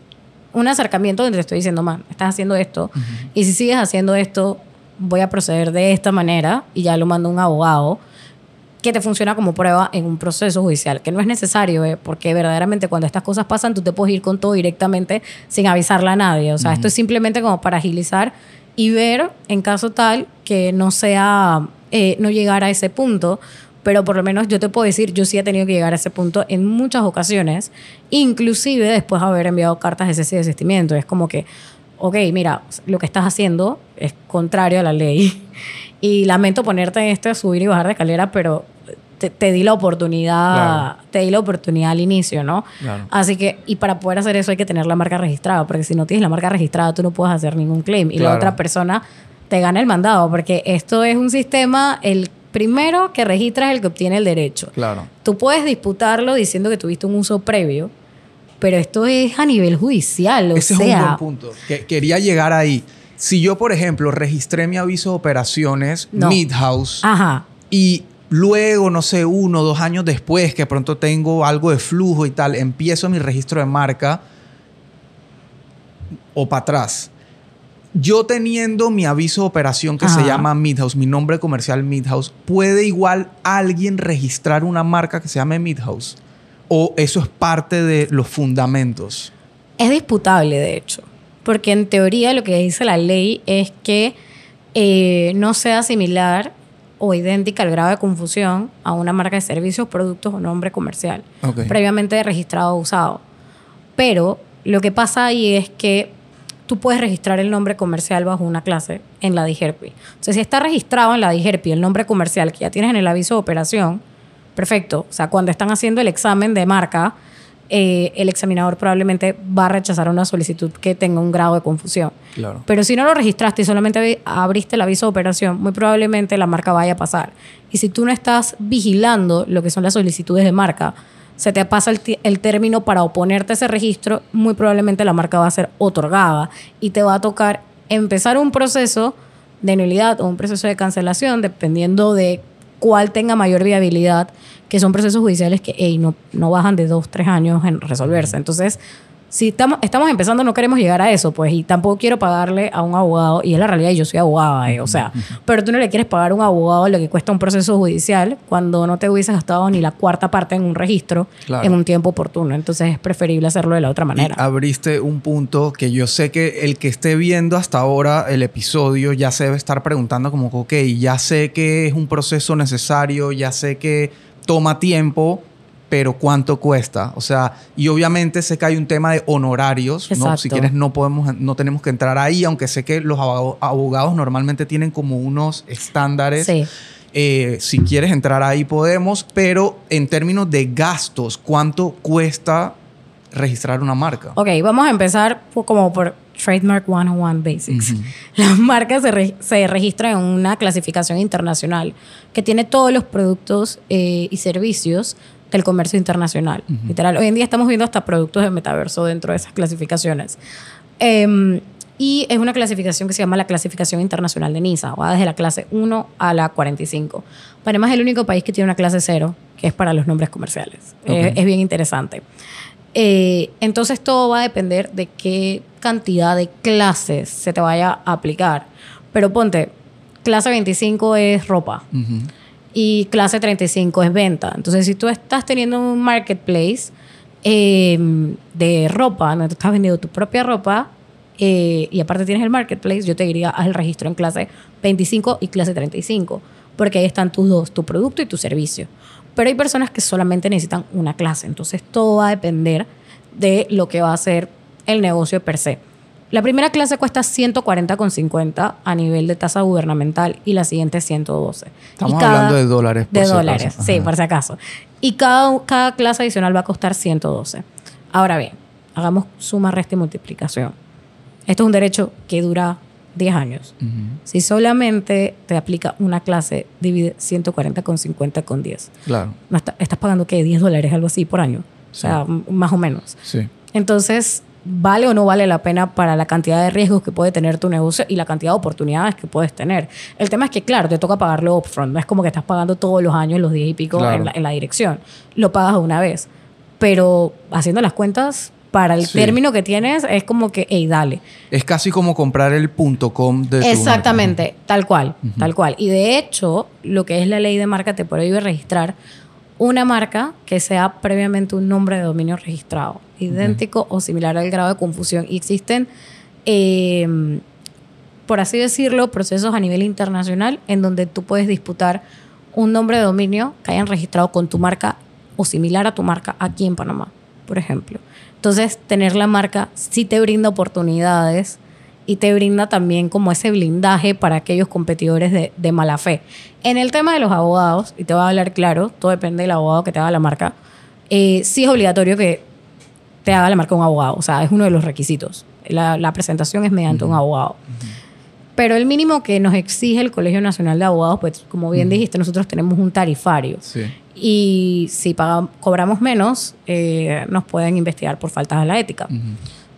un acercamiento donde te estoy diciendo, man, estás haciendo esto, y si sigues haciendo esto, voy a proceder de esta manera y ya lo mando a un abogado que te funciona como prueba en un proceso judicial, que no es necesario, ¿eh? porque verdaderamente cuando estas cosas pasan tú te puedes ir con todo directamente sin avisarle a nadie. O sea, esto es simplemente como para agilizar y ver en caso tal que no sea, eh, no llegar a ese punto, pero por lo menos yo te puedo decir, yo sí he tenido que llegar a ese punto en muchas ocasiones, inclusive después de haber enviado cartas de cese y desistimiento. Es como que, ok, mira, lo que estás haciendo es contrario a la ley y lamento ponerte en esto de subir y bajar de escalera, pero te, di la oportunidad, te di la oportunidad al inicio, ¿no? Así que, y para poder hacer eso hay que tener la marca registrada, porque si no tienes la marca registrada tú no puedes hacer ningún claim y la otra persona te gana el mandado, porque esto es un sistema, el primero que registra es el que obtiene el derecho. Claro. Tú puedes disputarlo diciendo que tuviste un uso previo, pero esto es a nivel judicial. O Ese sea, es un buen punto. Que, quería llegar ahí. Si yo, por ejemplo, registré mi aviso de operaciones No. Midhouse Ajá. y luego, no sé, uno o dos años después, que pronto tengo algo de flujo y tal, empiezo mi registro de marca o para atrás. Yo teniendo mi aviso de operación que se llama Midhouse, mi nombre comercial Midhouse, ¿puede igual alguien registrar una marca que se llame Midhouse? ¿O eso es parte de los fundamentos? Es disputable, de hecho, porque en teoría lo que dice la ley es que eh, no sea similar o idéntica al grado de confusión a una marca de servicios, productos o nombre comercial previamente registrado o usado. Pero lo que pasa ahí es que tú puedes registrar el nombre comercial bajo una clase en la DIGERPI. Entonces, si está registrado en la DIGERPI el nombre comercial que ya tienes en el aviso de operación, perfecto. O sea, cuando están haciendo el examen de marca, eh, el examinador probablemente va a rechazar una solicitud que tenga un grado de confusión. Claro. Pero si no lo registraste y solamente abriste el aviso de operación, muy probablemente la marca vaya a pasar. Y si tú no estás vigilando lo que son las solicitudes de marca, se te pasa el, el término para oponerte a ese registro, muy probablemente la marca va a ser otorgada y te va a tocar empezar un proceso de nulidad o un proceso de cancelación, dependiendo de cuál tenga mayor viabilidad, que son procesos judiciales que ey, no, no bajan de dos, tres años en resolverse. Entonces, si estamos, estamos empezando, no queremos llegar a eso, pues, y tampoco quiero pagarle a un abogado, y es la realidad, yo soy abogada, eh, o sea, pero tú no le quieres pagar a un abogado lo que cuesta un proceso judicial cuando no te hubieses gastado ni la cuarta parte en un registro Claro. en un tiempo oportuno. Entonces, es preferible hacerlo de la otra manera. Y abriste un punto que yo sé que el que esté viendo hasta ahora el episodio ya se debe estar preguntando como, ok, ya sé que es un proceso necesario, ya sé que toma tiempo, pero ¿cuánto cuesta? O sea, y obviamente sé que hay un tema de honorarios, ¿no? Si quieres no podemos, no tenemos que entrar ahí, aunque sé que los abog- abogados normalmente tienen como unos estándares. Sí. Eh, si quieres entrar ahí podemos, pero en términos de gastos, ¿cuánto cuesta registrar una marca? Ok, vamos a empezar por- como por Trademark 101 Basics. Ujú. Las marcas se, re- se registran en una clasificación internacional que tiene todos los productos eh, y servicios del comercio internacional. Literal, hoy en día estamos viendo hasta productos de metaverso dentro de esas clasificaciones. Em, y es una clasificación que se llama la clasificación internacional de NISA, va desde la clase 1 a la 45. Panamá es el único país que tiene una clase 0, que es para los nombres comerciales. Eh, Ok. es bien interesante. Eh, entonces todo va a depender de qué cantidad de clases se te vaya a aplicar. Pero ponte, clase 25 es ropa Ujú. Y clase 35 es venta. Entonces si tú estás teniendo un marketplace eh, de ropa, donde tú estás vendiendo tu propia ropa eh, y aparte tienes el marketplace, yo te diría haz el registro en clase 25 y clase 35, porque ahí están tus dos, tu producto y tu servicio. Pero hay personas que solamente necesitan una clase, entonces todo va a depender de lo que va a ser el negocio per se. La primera clase cuesta 140,50 a nivel de tasa gubernamental y la siguiente 112. Estamos cada- hablando de dólares. por de si dólares, acaso. sí, por si acaso. Y cada, cada clase adicional va a costar 112. Ahora bien, hagamos suma, resta y multiplicación. Esto es un derecho que dura 10 años. Si solamente te aplica una clase, divide 140 con 50 con 10. Claro, No está- estás pagando, ¿qué? 10 dólares, algo así por año. O sea, más o menos. sí. Entonces, ¿vale o no vale la pena para la cantidad de riesgos que puede tener tu negocio y la cantidad de oportunidades que puedes tener? El tema es que, claro, te toca pagarlo upfront. No es como que estás pagando todos los años los 10 y pico Claro. en, la, en la dirección. Lo pagas una vez. Pero haciendo las cuentas, para el Sí. término que tienes, es como que, hey, dale. Es casi como comprar el punto .com de tu Exactamente, tal cual, tal cual. Y de hecho, lo que es la ley de marca te prohíbe registrar una marca que sea previamente un nombre de dominio registrado, idéntico o similar al grado de confusión. Y existen, eh, por así decirlo, procesos a nivel internacional en donde tú puedes disputar un nombre de dominio que hayan registrado con tu marca o similar a tu marca aquí en Panamá, por ejemplo. Entonces, tener la marca sí te brinda oportunidades y te brinda también como ese blindaje para aquellos competidores de, mala fe. En el tema de los abogados, y te voy a hablar claro, todo depende del abogado que te haga la marca, eh, sí es obligatorio que te haga la marca un abogado, o sea, es uno de los requisitos. La, la presentación es mediante un abogado. Pero el mínimo que nos exige el Colegio Nacional de Abogados, pues como bien dijiste, nosotros tenemos un tarifario. Sí. Y si pagam- cobramos menos, eh, nos pueden investigar por faltas a la ética.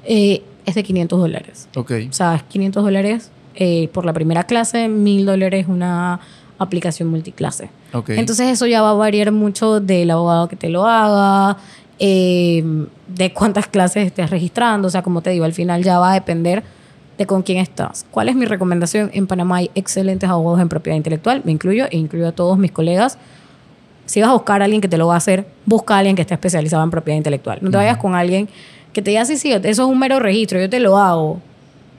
Eh, es de 500 dólares. Ok. O sea, es 500 dólares eh, por la primera clase, 1000 dólares una aplicación multiclase. Ok. Entonces eso ya va a variar mucho del abogado que te lo haga, eh, de cuántas clases estés registrando. O sea, como te digo, al final ya va a depender de con quién estás. ¿Cuál es mi recomendación? En Panamá hay excelentes abogados en propiedad intelectual, me incluyo e incluyo a todos mis colegas. Si vas a buscar a alguien que te lo va a hacer, busca a alguien que esté especializado en propiedad intelectual. No te vayas con alguien que te diga, sí, sí, eso es un mero registro, yo te lo hago,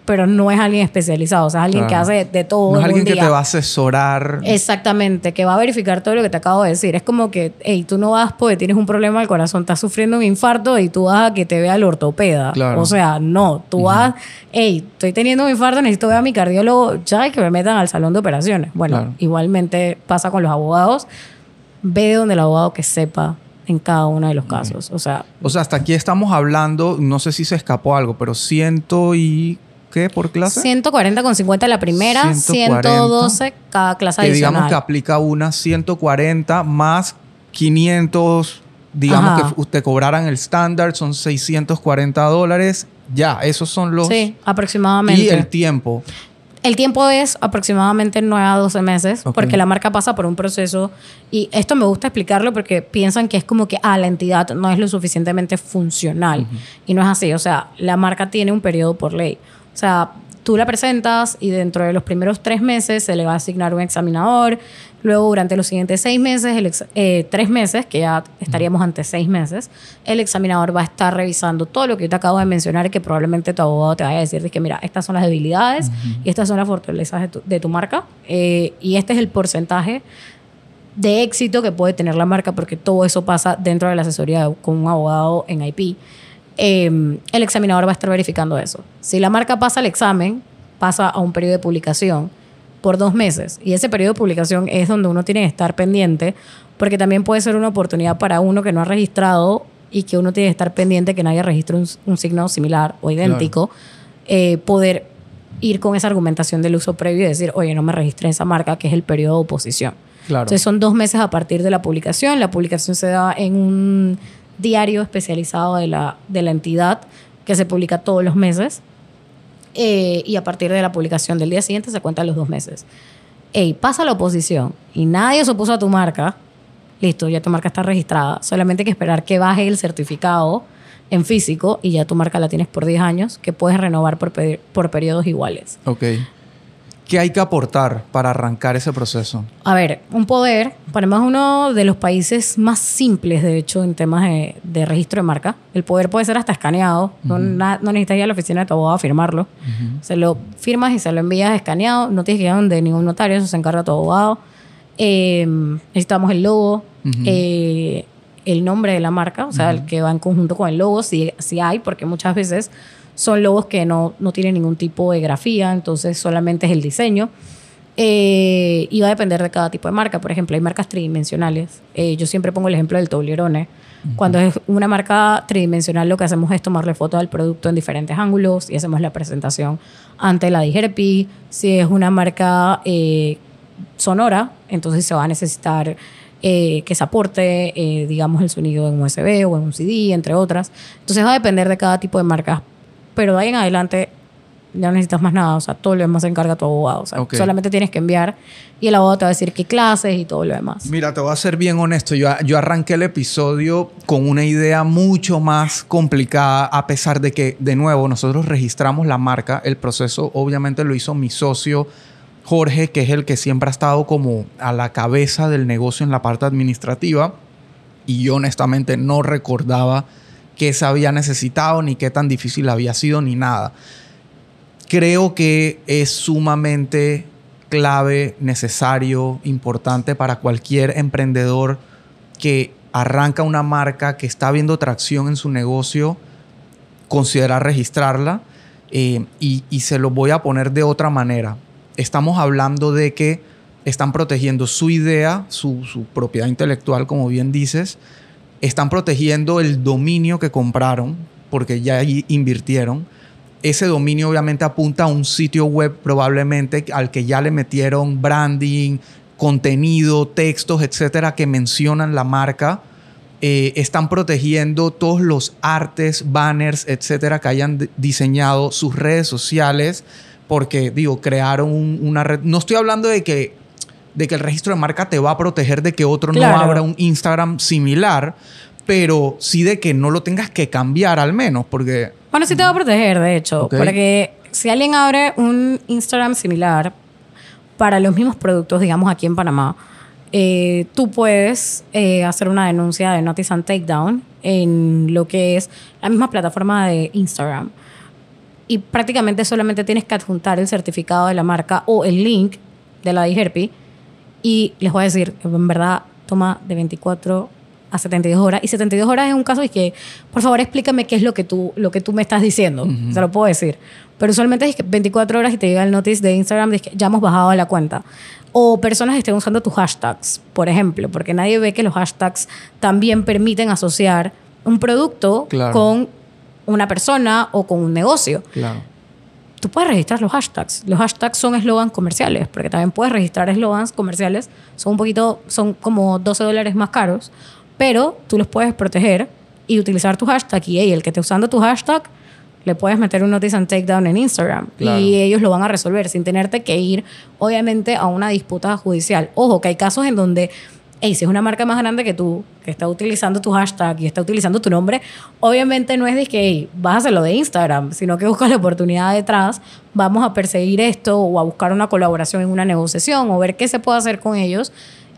pero no es alguien especializado, o sea, es alguien que hace de todo. No es alguien que te va a asesorar. Exactamente, que va a verificar todo lo que te acabo de decir. Es como que, hey, tú no vas porque tienes un problema del corazón, estás sufriendo un infarto y tú vas a que te vea el ortopeda. Claro. O sea, no, tú vas, hey, estoy teniendo un infarto, necesito ver a mi cardiólogo ya y que me metan al salón de operaciones. Bueno, Claro. igualmente pasa con los abogados. Ve de donde el abogado que sepa en cada uno de los casos. O sea, O sea, hasta aquí estamos hablando, no sé si se escapó algo, pero ciento y... ¿Qué por clase? 140 con 50 la primera, 140. 112 cada clase que adicional. digamos que aplica una 140 más 500, digamos Ajá. que te cobraran el estándar, son 640 dólares. Ya, esos son los... Sí, aproximadamente. Y el tiempo. El tiempo es aproximadamente 9 a 12 meses, porque la marca pasa por un proceso, y esto me gusta explicarlo porque piensan que es como que, ah, la entidad no es lo suficientemente funcional, y no es así, o sea, la marca tiene un periodo por ley. O sea, tú la presentas y dentro de los primeros tres meses se le va a asignar un examinador, luego durante los siguientes seis meses, el ex- eh, tres meses, que ya estaríamos ante seis meses, el examinador va a estar revisando todo lo que yo te acabo de mencionar que probablemente tu abogado te vaya a decir de que mira, estas son las debilidades y estas son las fortalezas de tu, de tu marca eh, y este es el porcentaje de éxito que puede tener la marca porque todo eso pasa dentro de la asesoría con un abogado en IP. Eh, el examinador va a estar verificando eso. Si la marca pasa el examen, pasa a un periodo de publicación por dos meses. Y ese periodo de publicación es donde uno tiene que estar pendiente, porque también puede ser una oportunidad para uno que no ha registrado y que uno tiene que estar pendiente que nadie registre un, un signo similar o idéntico, eh, poder ir con esa argumentación del uso previo y decir, oye, no me registré esa marca, que es el periodo de oposición. Claro. Entonces son dos meses a partir de la publicación. La publicación se da en un diario especializado de la, de la entidad que se publica todos los meses. Eh, y a partir de la publicación del día siguiente se cuentan los dos meses. Ey, pasa la oposición y nadie se opuso a tu marca. Listo, ya tu marca está registrada. Solamente hay que esperar que baje el certificado en físico y ya tu marca la tienes por 10 años, que puedes renovar por, por periodos iguales. Ok. ¿Qué hay que aportar para arrancar ese proceso? A ver, un poder, Panamá es uno de los países más simples, de hecho, en temas de, de registro de marca. El poder puede ser hasta escaneado, no, na- no necesitas ir a la oficina de tu abogado a firmarlo. Se lo firmas y se lo envías escaneado, no tienes que ir a donde ningún notario, eso se encarga tu abogado. Eh, necesitamos el logo, eh, el nombre de la marca, o sea, el que va en conjunto con el logo, si, si hay, porque muchas veces son logos que no, no tienen ningún tipo de grafía, entonces solamente es el diseño. Eh, y va a depender de cada tipo de marca. Por ejemplo, hay marcas tridimensionales. Eh, yo siempre pongo el ejemplo del Toblerone. Cuando es una marca tridimensional, lo que hacemos es tomarle fotos al producto en diferentes ángulos y hacemos la presentación ante la DIGERPI. Si es una marca eh, sonora, entonces se va a necesitar eh, que se aporte, eh, digamos, el sonido en USB o en un CD, entre otras. Entonces va a depender de cada tipo de marca. Pero de ahí en adelante ya no necesitas más nada. O sea, todo lo demás se encarga tu abogado. O sea, solamente tienes que enviar y el abogado te va a decir qué clases y todo lo demás. Mira, te voy a ser bien honesto. Yo, yo arranqué el episodio con una idea mucho más complicada, a pesar de que, de nuevo, nosotros registramos la marca. El proceso, obviamente, lo hizo mi socio Jorge, que es el que siempre ha estado como a la cabeza del negocio en la parte administrativa. Y yo, honestamente, no recordaba qué se había necesitado, ni qué tan difícil había sido, ni nada creo que es sumamente clave, necesario, importante para cualquier emprendedor que arranca una marca, que está viendo tracción en su negocio, considerar registrarla. eh, y, y se lo voy a poner de otra manera. Estamos hablando de que están protegiendo su idea, su, su propiedad intelectual, como bien dices. Están protegiendo el dominio que compraron, porque ya invirtieron ese dominio obviamente apunta a un sitio web probablemente al que ya le metieron branding, contenido, textos, etcétera, que mencionan la marca. Eh, están protegiendo todos los artes, banners, etcétera, que hayan diseñado sus redes sociales, porque, digo, crearon un- una red. No estoy hablando de que, de que el registro de marca te va a proteger de que otro Claro. no abra un Instagram similar, pero sí de que no lo tengas que cambiar al menos, porque Bueno, sí te va a proteger, de hecho, porque si alguien abre un Instagram similar para los mismos productos, digamos aquí en Panamá, eh, tú puedes eh, hacer una denuncia de Notice and Takedown en lo que es la misma plataforma de Instagram. Y prácticamente solamente tienes que adjuntar el certificado de la marca o el link de la DIGERPI. Y les voy a decir, en verdad, toma de 24 a 72 horas. Y 72 horas es un caso de que, por favor, explícame qué es lo que tú, lo que tú me estás diciendo. Se lo puedo decir. Pero usualmente es que 24 horas y te llega el notice de Instagram de que ya hemos bajado la cuenta. O personas estén usando tus hashtags, por ejemplo, porque nadie ve que los hashtags también permiten asociar un producto Claro. con una persona o con un negocio claro. Tú puedes registrar los hashtags. Los hashtags son eslogans comerciales, porque también puedes registrar eslogans comerciales. Son un poquito, son como 12 dólares más caros, pero tú los puedes proteger y utilizar tu hashtag. Y hey, el que esté usando tu hashtag le puedes meter un notice and takedown en Instagram y ellos lo van a resolver sin tenerte que ir, obviamente, a una disputa judicial. Ojo, que hay casos en donde, hey, si es una marca más grande que tú, que está utilizando tu hashtag y está utilizando tu nombre, obviamente no es de que, hey, vas a hacerlo de Instagram, sino que buscas la oportunidad detrás, vamos a perseguir esto o a buscar una colaboración en una negociación o ver qué se puede hacer con ellos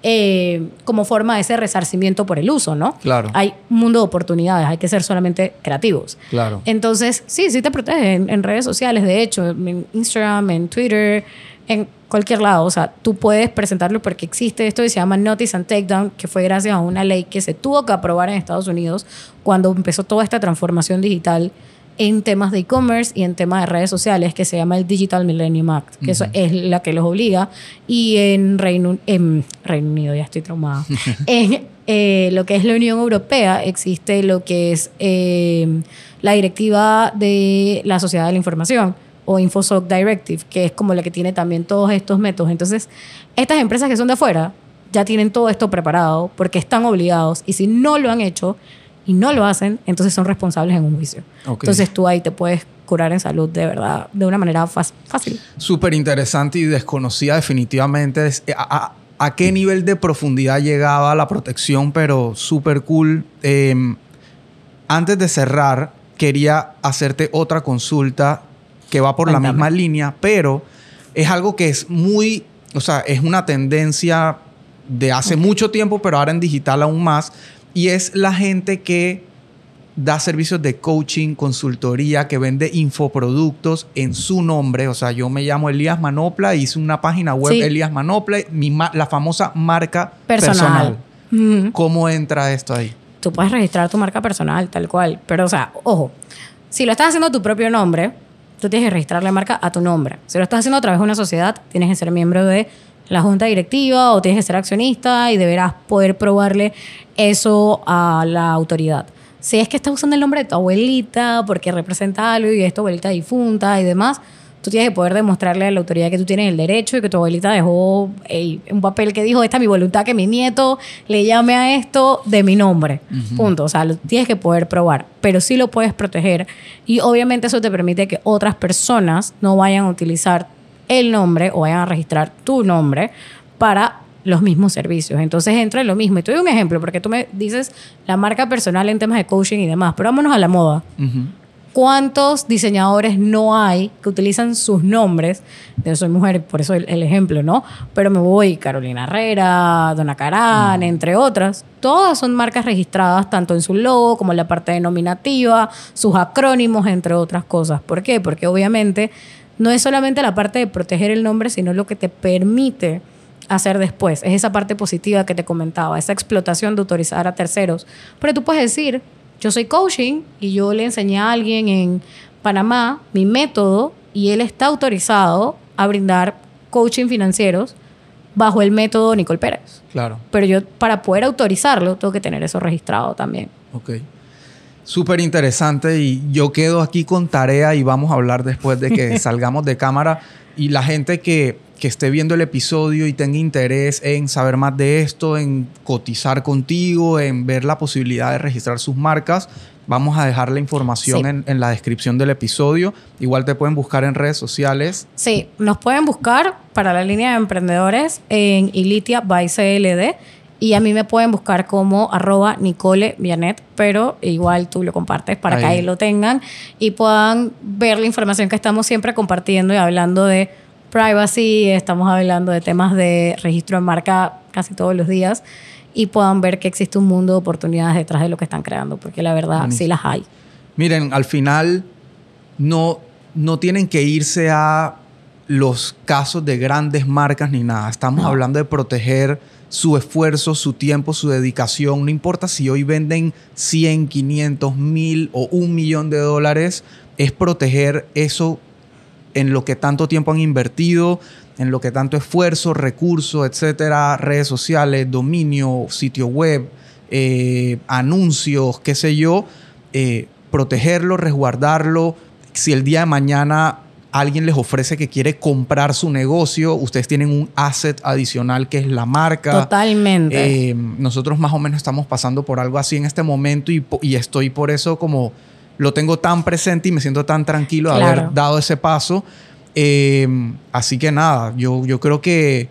eh, como forma de ese resarcimiento por el uso, ¿no? Claro. Hay un mundo de oportunidades, hay que ser solamente creativos. Claro. Entonces, sí, sí te protege en, redes sociales, de hecho, en Instagram, en Twitter, en cualquier lado. O sea, tú puedes presentarlo porque existe esto que se llama Notice and Takedown, que fue gracias a una ley que se tuvo que aprobar en Estados Unidos cuando empezó toda esta transformación digital en temas de e-commerce y en temas de redes sociales que se llama el Digital Millennium Act, que eso es la que los obliga. Y en Reino, en Reino Unido, ya estoy traumada, en eh, lo que es la Unión Europea existe lo que es eh, la directiva de la sociedad de la información o InfoSoc Directive, que es como la que tiene también todos estos métodos. Entonces, estas empresas que son de afuera ya tienen todo esto preparado porque están obligados y si no lo han hecho, y no lo hacen, entonces son responsables en un juicio. Entonces tú ahí te puedes curar en salud de verdad, de una manera fácil. Súper interesante y desconocida definitivamente. Eh, ¿A, qué nivel de profundidad llegaba la protección? Pero súper cool. Em, antes de cerrar, quería hacerte otra consulta que va por la misma línea, pero es algo que es muy, o sea, es una tendencia de hace mucho tiempo, pero ahora en digital aún más y es la gente que da servicios de coaching, consultoría, que vende infoproductos en su nombre. O sea, yo me llamo Elías Manopla, hice una página web Elías Manopla, la famosa marca personal. ¿Cómo entra esto ahí? Tú puedes registrar tu marca personal, tal cual. Pero, o sea, ojo, si lo estás haciendo a tu propio nombre, tú tienes que registrar la marca a tu nombre. Si lo estás haciendo a través de una sociedad, tienes que ser miembro de la junta directiva o tienes que ser accionista y deberás poder probarle eso a la autoridad. Si es que estás usando el nombre de tu abuelita porque representa algo y es tu abuelita difunta y demás, tú tienes que poder demostrarle a la autoridad que tú tienes el derecho y que tu abuelita dejó un papel que dijo, esta es mi voluntad, que mi nieto le llame a esto de mi nombre. Punto. O sea, lo tienes que poder probar, pero sí lo puedes proteger y obviamente eso te permite que otras personas no vayan a utilizar el nombre o vayan a registrar tu nombre para los mismos servicios. Entonces entra en lo mismo. Y te doy un ejemplo, porque tú me dices la marca personal en temas de coaching y demás, pero vámonos a la moda. ¿Cuántos diseñadores no hay que utilizan sus nombres? Yo soy mujer, por eso el, ejemplo, ¿no? Pero me voy Carolina Herrera, Dona Carán, entre otras. Todas son marcas registradas tanto en su logo como en la parte denominativa, sus acrónimos, entre otras cosas. ¿Por qué? Porque obviamente no es solamente la parte de proteger el nombre, sino lo que te permite hacer después. Es esa parte positiva que te comentaba, esa explotación de autorizar a terceros. Pero tú puedes decir, yo soy coaching y yo le enseñé a alguien en Panamá mi método y él está autorizado a brindar coaching financieros bajo el método Nicole Pérez. Claro. Pero yo para poder autorizarlo tengo que tener eso registrado también. Ok. Súper interesante y yo quedo aquí con tarea y vamos a hablar después de que salgamos de cámara y la gente que, que, esté viendo el episodio y tenga interés en saber más de esto, en cotizar contigo, en ver la posibilidad de registrar sus marcas, vamos a dejar la información en, en, la descripción del episodio. Igual te pueden buscar en redes sociales. Sí, nos pueden buscar para la línea de emprendedores en Ilitia by CLD y a mí me pueden buscar como arroba Nicole Vianet, pero igual tú lo compartes para que ahí lo tengan y puedan ver la información que estamos siempre compartiendo y hablando de privacy, estamos hablando de temas de registro de marca casi todos los días y puedan ver que existe un mundo de oportunidades detrás de lo que están creando, porque la verdad sí las hay. Miren, al final no, no tienen que irse a los casos de grandes marcas ni nada. Estamos hablando de proteger su esfuerzo, su tiempo, su dedicación. No importa si hoy venden 100, 500, 1000 o un millón de dólares, es proteger eso en lo que tanto tiempo han invertido, en lo que tanto esfuerzo, recursos, etcétera, redes sociales, dominio, sitio web, eh, anuncios, qué sé yo, eh, protegerlo, resguardarlo. Si el día de mañana alguien les ofrece que quiere comprar su negocio, ustedes tienen un asset adicional que es la marca. Totalmente. Eh, nosotros más o menos estamos pasando por algo así en este momento y, y estoy por eso como lo tengo tan presente y me siento tan tranquilo de haber dado ese paso. Eh, así que nada, yo, yo creo que,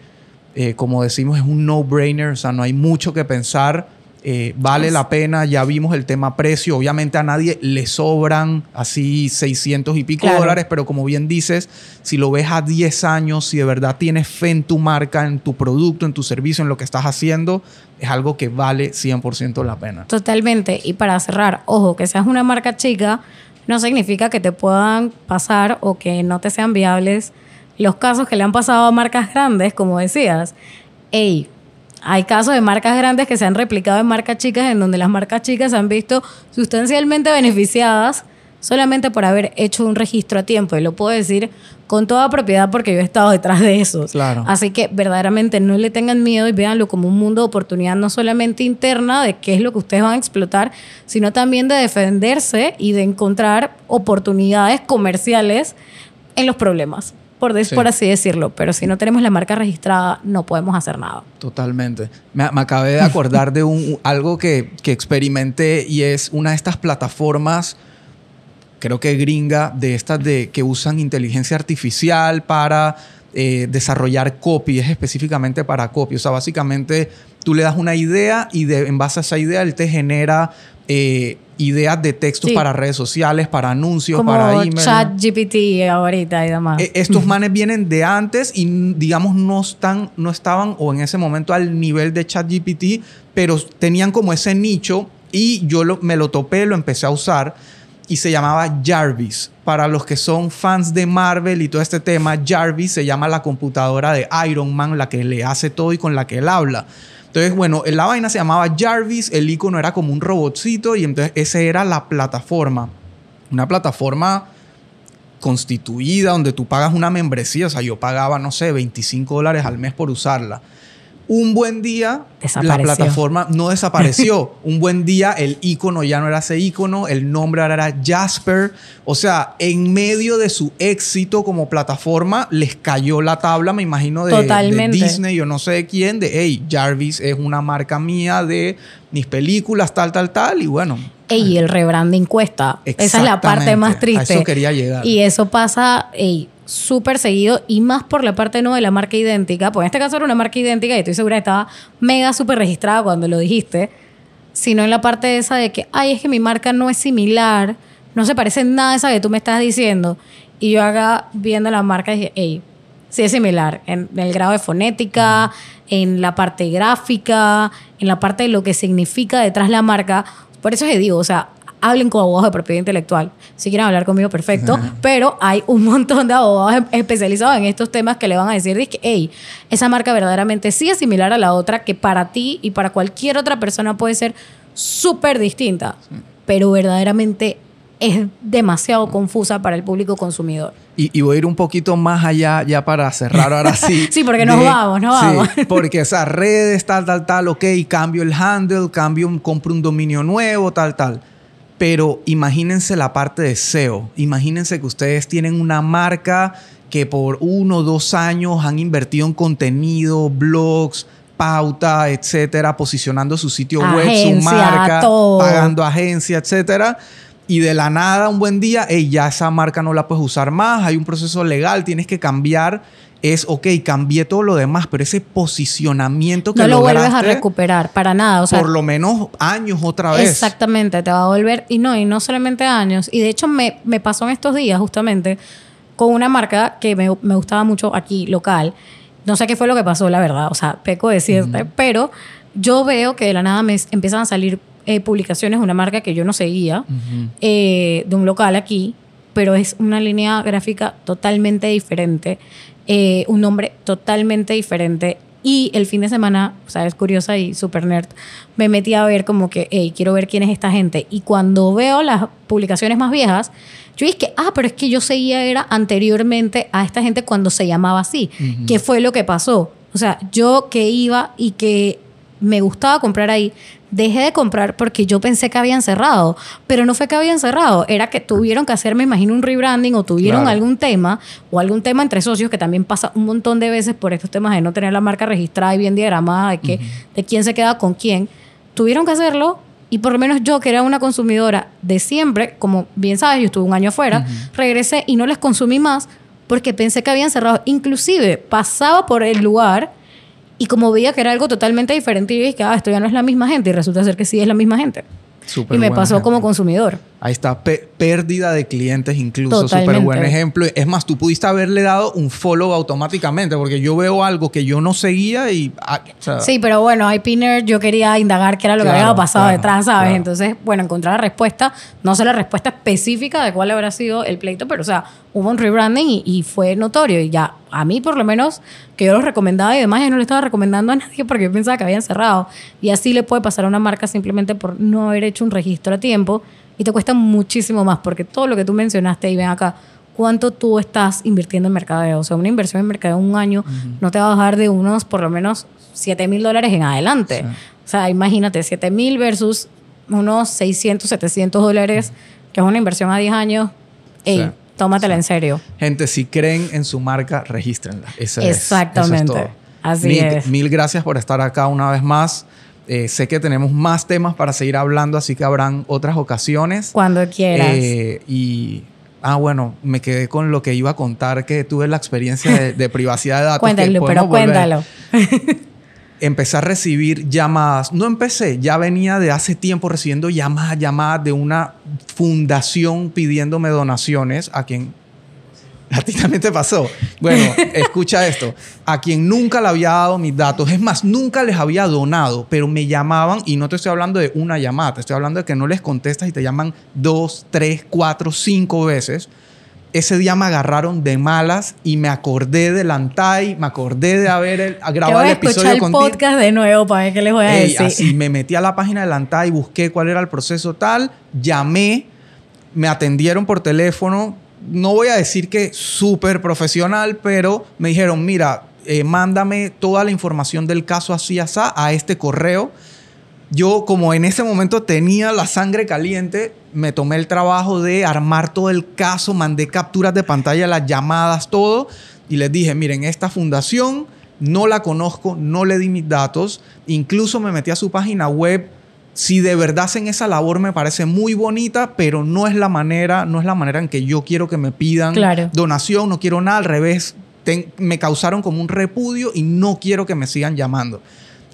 eh, como decimos, es un no-brainer, o sea, no hay mucho que pensar eh, vale la pena, ya vimos el tema precio, obviamente a nadie le sobran así 600 y pico dólares, pero como bien dices, si lo ves a 10 años, si de verdad tienes fe en tu marca, en tu producto, en tu servicio, en lo que estás haciendo, es algo que vale 100% la pena. Totalmente, y para cerrar, ojo, que seas una marca chica no significa que te puedan pasar o que no te sean viables los casos que le han pasado a marcas grandes, como decías. Ey, hay casos de marcas grandes que se han replicado en marcas chicas, en donde las marcas chicas se han visto sustancialmente beneficiadas solamente por haber hecho un registro a tiempo. Y lo puedo decir con toda propiedad porque yo he estado detrás de eso. Claro. Así que verdaderamente no le tengan miedo y véanlo como un mundo de oportunidad, no solamente interna de qué es lo que ustedes van a explotar, sino también de defenderse y de encontrar oportunidades comerciales en los problemas por, por así decirlo. Pero si no tenemos la marca registrada, no podemos hacer nada. Totalmente. Me, acabé de acordar de un, algo que, que experimenté y es una de estas plataformas creo que gringa, de estas de, que usan inteligencia artificial para eh, desarrollar copy, es específicamente para copy. O sea, básicamente tú le das una idea y de, en base a esa idea él te genera eh, ideas de textos para redes sociales, para anuncios, para email. Chat GPT ahorita y demás. E, estos manes vienen de antes y digamos no están, no estaban o en ese momento al nivel de Chat GPT, pero tenían como ese nicho y yo me lo topé, lo empecé a usar y se llamaba Jarvis. Para los que son fans de Marvel y todo este tema, Jarvis se llama la computadora de Iron Man, la que le hace todo y con la que él habla. Entonces, bueno, la vaina se llamaba Jarvis, el icono era como un robotcito y entonces esa era la plataforma. Una plataforma constituida donde tú pagas una membresía, o sea, yo pagaba, no sé, 25 dólares al mes por usarla. Un buen día, la plataforma no desapareció. un buen día, el icono ya no era ese icono, el nombre ahora era Jasper. O sea, en medio de su éxito como plataforma, les cayó la tabla, me imagino, de, de Disney, yo no sé de quién, de, hey, Jarvis es una marca mía de mis películas, tal, tal, tal. Y bueno, y el rebranding cuesta. Esa es la parte más triste. A eso quería llegar. Y eso pasa, ey, súper seguido y más por la parte no de la marca idéntica, pues en este caso era una marca idéntica y estoy segura que estaba mega súper registrada cuando lo dijiste, sino en la parte esa de que, ay, es que mi marca no es similar, no se parece en nada a esa que tú me estás diciendo. Y yo haga viendo la marca dije, hey, sí es similar en, el grado de fonética, en la parte gráfica, en la parte de lo que significa detrás la marca. Por eso te digo, o sea, hablen con abogados de propiedad intelectual. Si quieren hablar conmigo, perfecto. Pero hay un montón de abogados em, especializados en estos temas que le van a decir que, hey, esa marca verdaderamente sí es similar a la otra, que para ti y para cualquier otra persona puede ser súper distinta, pero verdaderamente es demasiado confusa para el público consumidor. Y, voy a ir un poquito más allá ya para cerrar ahora sí. sí, porque nos vamos, nos vamos. porque esas redes, tal, tal, tal, ok, cambio el handle, cambio, compro un dominio nuevo, tal, tal. Pero imagínense la parte de SEO. Imagínense que ustedes tienen una marca que por uno o dos años han invertido en contenido, blogs, pauta, etcétera, posicionando su sitio web, su marca, pagando agencia, etcétera. Y de la nada, un buen día, ya esa marca no la puedes usar más, hay un proceso legal, tienes que cambiar es, ok, cambié todo lo demás, pero ese posicionamiento que No lo vuelves a recuperar, para nada. O por lo menos años otra vez. Exactamente, te va a volver, y no, y no solamente años. Y de hecho me, me pasó en estos días justamente con una marca que me, me, gustaba mucho aquí, local. No sé qué fue lo que pasó, la verdad, o sea, peco decirte, pero yo veo que de la nada me empiezan a salir eh, publicaciones, una marca que yo no seguía, eh, de un local aquí, pero es una línea gráfica totalmente diferente. Eh, un nombre totalmente diferente. Y el fin de semana, o sea, es curiosa y super nerd, me metí a ver como que, hey, quiero ver quién es esta gente. Y cuando veo las publicaciones más viejas, yo dije, que, ah, pero es que yo seguía era anteriormente a esta gente cuando se llamaba así. ¿Qué fue lo que pasó? O sea, yo que iba y que me gustaba comprar ahí, dejé de comprar porque yo pensé que habían cerrado, pero no fue que habían cerrado, era que tuvieron que hacer, me imagino, un rebranding o tuvieron algún tema o algún tema entre socios que también pasa un montón de veces por estos temas de no tener la marca registrada y bien diagramada de, que, de quién se queda con quién. Tuvieron que hacerlo Y por lo menos yo, que era una consumidora de siempre, como bien sabes, yo estuve un año afuera, regresé y no les consumí más porque pensé que habían cerrado. Inclusive pasaba por el lugar y como veía que era algo totalmente diferente, y dije, ah, esto ya no es la misma gente y resulta ser que sí es la misma gente. y me pasó como consumidor. Ahí está, pérdida de clientes incluso, súper buen ejemplo. Es más, tú pudiste haberle dado un follow automáticamente, porque yo veo algo que yo no seguía y... Ah, sí, pero bueno, hay Pinner, yo quería indagar qué era lo que había pasado detrás, ¿sabes? Entonces, bueno, encontrar la respuesta, no sé la respuesta específica de cuál habrá sido el pleito, pero o sea, hubo un rebranding y, fue notorio. Y ya, a mí por lo menos, que yo lo recomendaba y demás, yo no le estaba recomendando a nadie porque yo pensaba que habían cerrado. Y así le puede pasar a una marca simplemente por no haber hecho un registro a tiempo y te cuesta muchísimo más porque todo lo que tú mencionaste y ven acá, cuánto tú estás invirtiendo en mercadeo. O sea, una inversión en mercadeo en un año no te va a bajar de unos por lo menos 7 mil dólares en adelante. O sea, imagínate, 7 mil versus unos 600, 700 dólares, que es una inversión a 10 años. Ey, tómatela en serio. Gente, si creen en su marca, regístrenla. Exactamente. Así es. Mil gracias por estar acá una vez más. Eh, sé que tenemos más temas para seguir hablando, así que habrán otras ocasiones. Cuando quieras. Eh, y, ah, bueno, me quedé con lo que iba a contar, que tuve la experiencia de, privacidad de datos. cuéntalo, pero cuéntalo. empecé a recibir llamadas. No empecé, ya venía de hace tiempo recibiendo llamadas, llamadas de una fundación pidiéndome donaciones a quien A ti también te pasó. Bueno, escucha esto. A quien nunca le había dado mis datos, es más, nunca les había donado, pero me llamaban y no te estoy hablando de una llamada, te estoy hablando de que no les contestas y te llaman dos, tres, cuatro, cinco veces. Ese día me agarraron de malas y me acordé del Antai, me acordé de haber grabado el episodio el podcast de nuevo para ver qué les voy a decir. Así me metí a la página del Antai, busqué cuál era el proceso tal, llamé, me atendieron por teléfono, no voy a decir que súper profesional, pero me dijeron, mira, eh, mándame toda la información del caso así, así, a este correo. Yo, como en ese momento tenía la sangre caliente, me tomé el trabajo de armar todo el caso, mandé capturas de pantalla, las llamadas, todo, y les dije, miren, esta fundación no la conozco, no le di mis datos, incluso me metí a su página web, si de verdad hacen esa labor me parece muy bonita, pero no es la manera, no es la manera en que yo quiero que me pidan donación, no quiero nada, al revés, me causaron como un repudio y no quiero que me sigan llamando.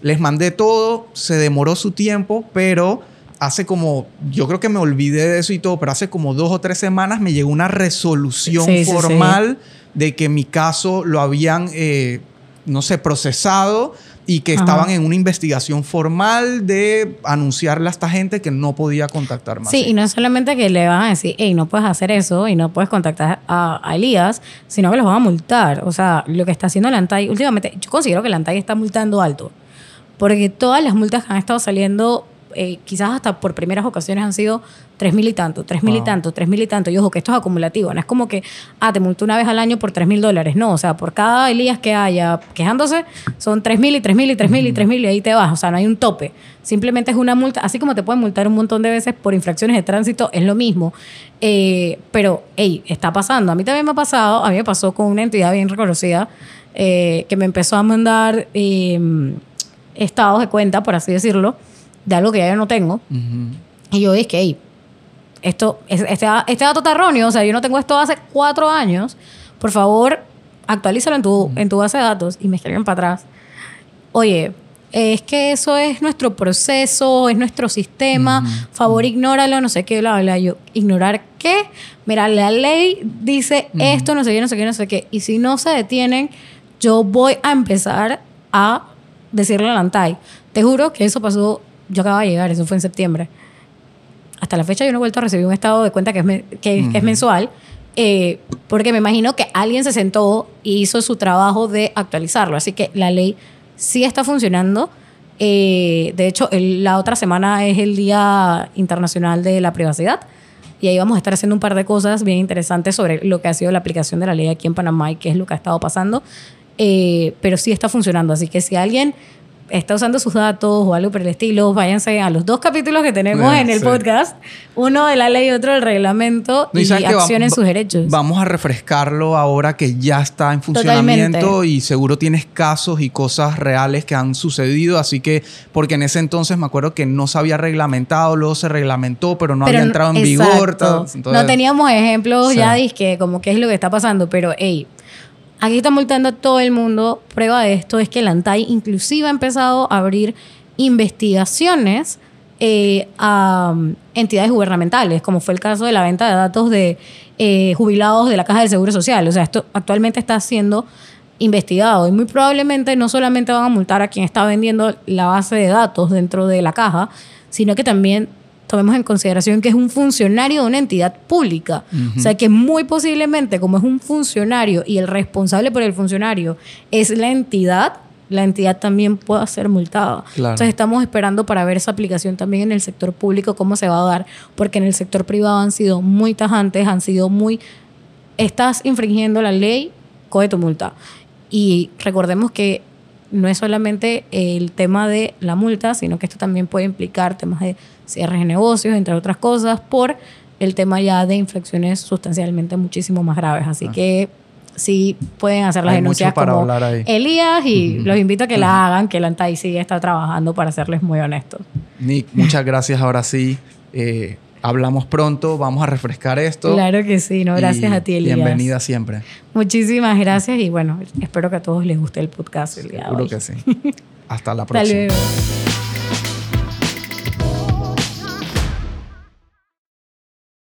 Les mandé todo, se demoró su tiempo, pero hace como, yo creo que me olvidé de eso y todo, pero hace como dos o tres semanas me llegó una resolución formal de que mi caso lo habían, eh, no sé, procesado y que estaban en una investigación formal de anunciarle a esta gente que no podía contactar más. Sí, y no es solamente que le van a decir, hey, no puedes hacer eso y no puedes contactar a, Elías, sino que los van a multar. O sea, lo que está haciendo la ANTAI, últimamente, yo considero que la ANTAI está multando alto, porque todas las multas que han estado saliendo eh, quizás hasta por primeras ocasiones han sido tres mil y tanto, tres mil y tanto, tres mil y tanto. Y ojo, que esto es acumulativo. No es como que, ah, te multo una vez al año por tres mil dólares. No, o sea, por cada Elías que haya quejándose, son tres mil y tres mil y tres mil y tres mil y ahí te vas. O sea, no hay un tope. Simplemente es una multa. Así como te pueden multar un montón de veces por infracciones de tránsito, es lo mismo. Eh, pero, hey, está pasando. A mí también me ha pasado, a mí me pasó con una entidad bien reconocida eh, que me empezó a mandar estados de cuenta, por así decirlo de algo que ya yo no tengo. Y yo dije, hey, esto, este, este dato está erróneo, o sea, yo no tengo esto hace cuatro años. Por favor, actualízalo en tu, en tu base de datos y me escriben para atrás. Oye, es que eso es nuestro proceso, es nuestro sistema, favor ignóralo, no sé qué, bla, bla, yo, ¿ignorar qué? Mira, la ley dice esto, no sé qué, no sé qué, no sé qué, y si no se detienen, yo voy a empezar a decirle al ANTAI. Te juro que eso pasó yo acababa de llegar, eso fue en septiembre. Hasta la fecha yo no he vuelto a recibir un estado de cuenta que es, que, es mensual, eh, porque me imagino que alguien se sentó y hizo su trabajo de actualizarlo. Así que la ley sí está funcionando. Eh, de hecho, la otra semana es el Día Internacional de la Privacidad y ahí vamos a estar haciendo un par de cosas bien interesantes sobre lo que ha sido la aplicación de la ley aquí en Panamá y qué es lo que ha estado pasando. Eh, pero sí está funcionando. Así que si alguien está usando sus datos o algo por el estilo, váyanse a los dos capítulos que tenemos en el sí. podcast, uno de la ley y otro del reglamento, No, y, va- accionen sus derechos. Vamos a refrescarlo ahora que ya está en funcionamiento Totalmente. y seguro tienes casos y cosas reales que han sucedido, así que porque en ese entonces me acuerdo que no se había reglamentado, luego se reglamentó, pero no Pero había no- entrado en vigor. exacto. no entonces- teníamos ejemplos Sí. ya disque como qué es lo que está pasando, pero hey, aquí está multando a todo el mundo. Prueba de esto es que el ANTAI inclusive ha empezado a abrir investigaciones eh, a um, entidades gubernamentales, como fue el caso de la venta de datos de eh, jubilados de la Caja del Seguro Social. O sea, esto actualmente está siendo investigado y muy probablemente no solamente van a multar a quien está vendiendo la base de datos dentro de la caja, sino que también tomemos en consideración que es un funcionario de una entidad pública. O sea que muy posiblemente como es un funcionario y el responsable por el funcionario es la entidad, la entidad también pueda ser multada. Claro. Entonces estamos esperando para ver esa aplicación también en el sector público, cómo se va a dar, porque en el sector privado han sido muy tajantes, han sido muy... Estás infringiendo la ley, coge tu multa. Y recordemos que no es solamente el tema de la multa, sino que esto también puede implicar temas de cierres de negocios, entre otras cosas, por el tema ya de infracciones sustancialmente muchísimo más graves. Así que sí pueden hacer las Hay denuncias para como. Elías y los invito a que la hagan, que el ANTAI sí está trabajando para serles muy honestos. Nick, muchas gracias ahora sí. Eh, hablamos pronto, vamos a refrescar esto. Claro que sí, no, gracias a ti, Elías. Bienvenida siempre. Muchísimas gracias y bueno, espero que a todos les guste el podcast el día de Seguro hoy. que sí. Hasta la Hasta próxima. luego.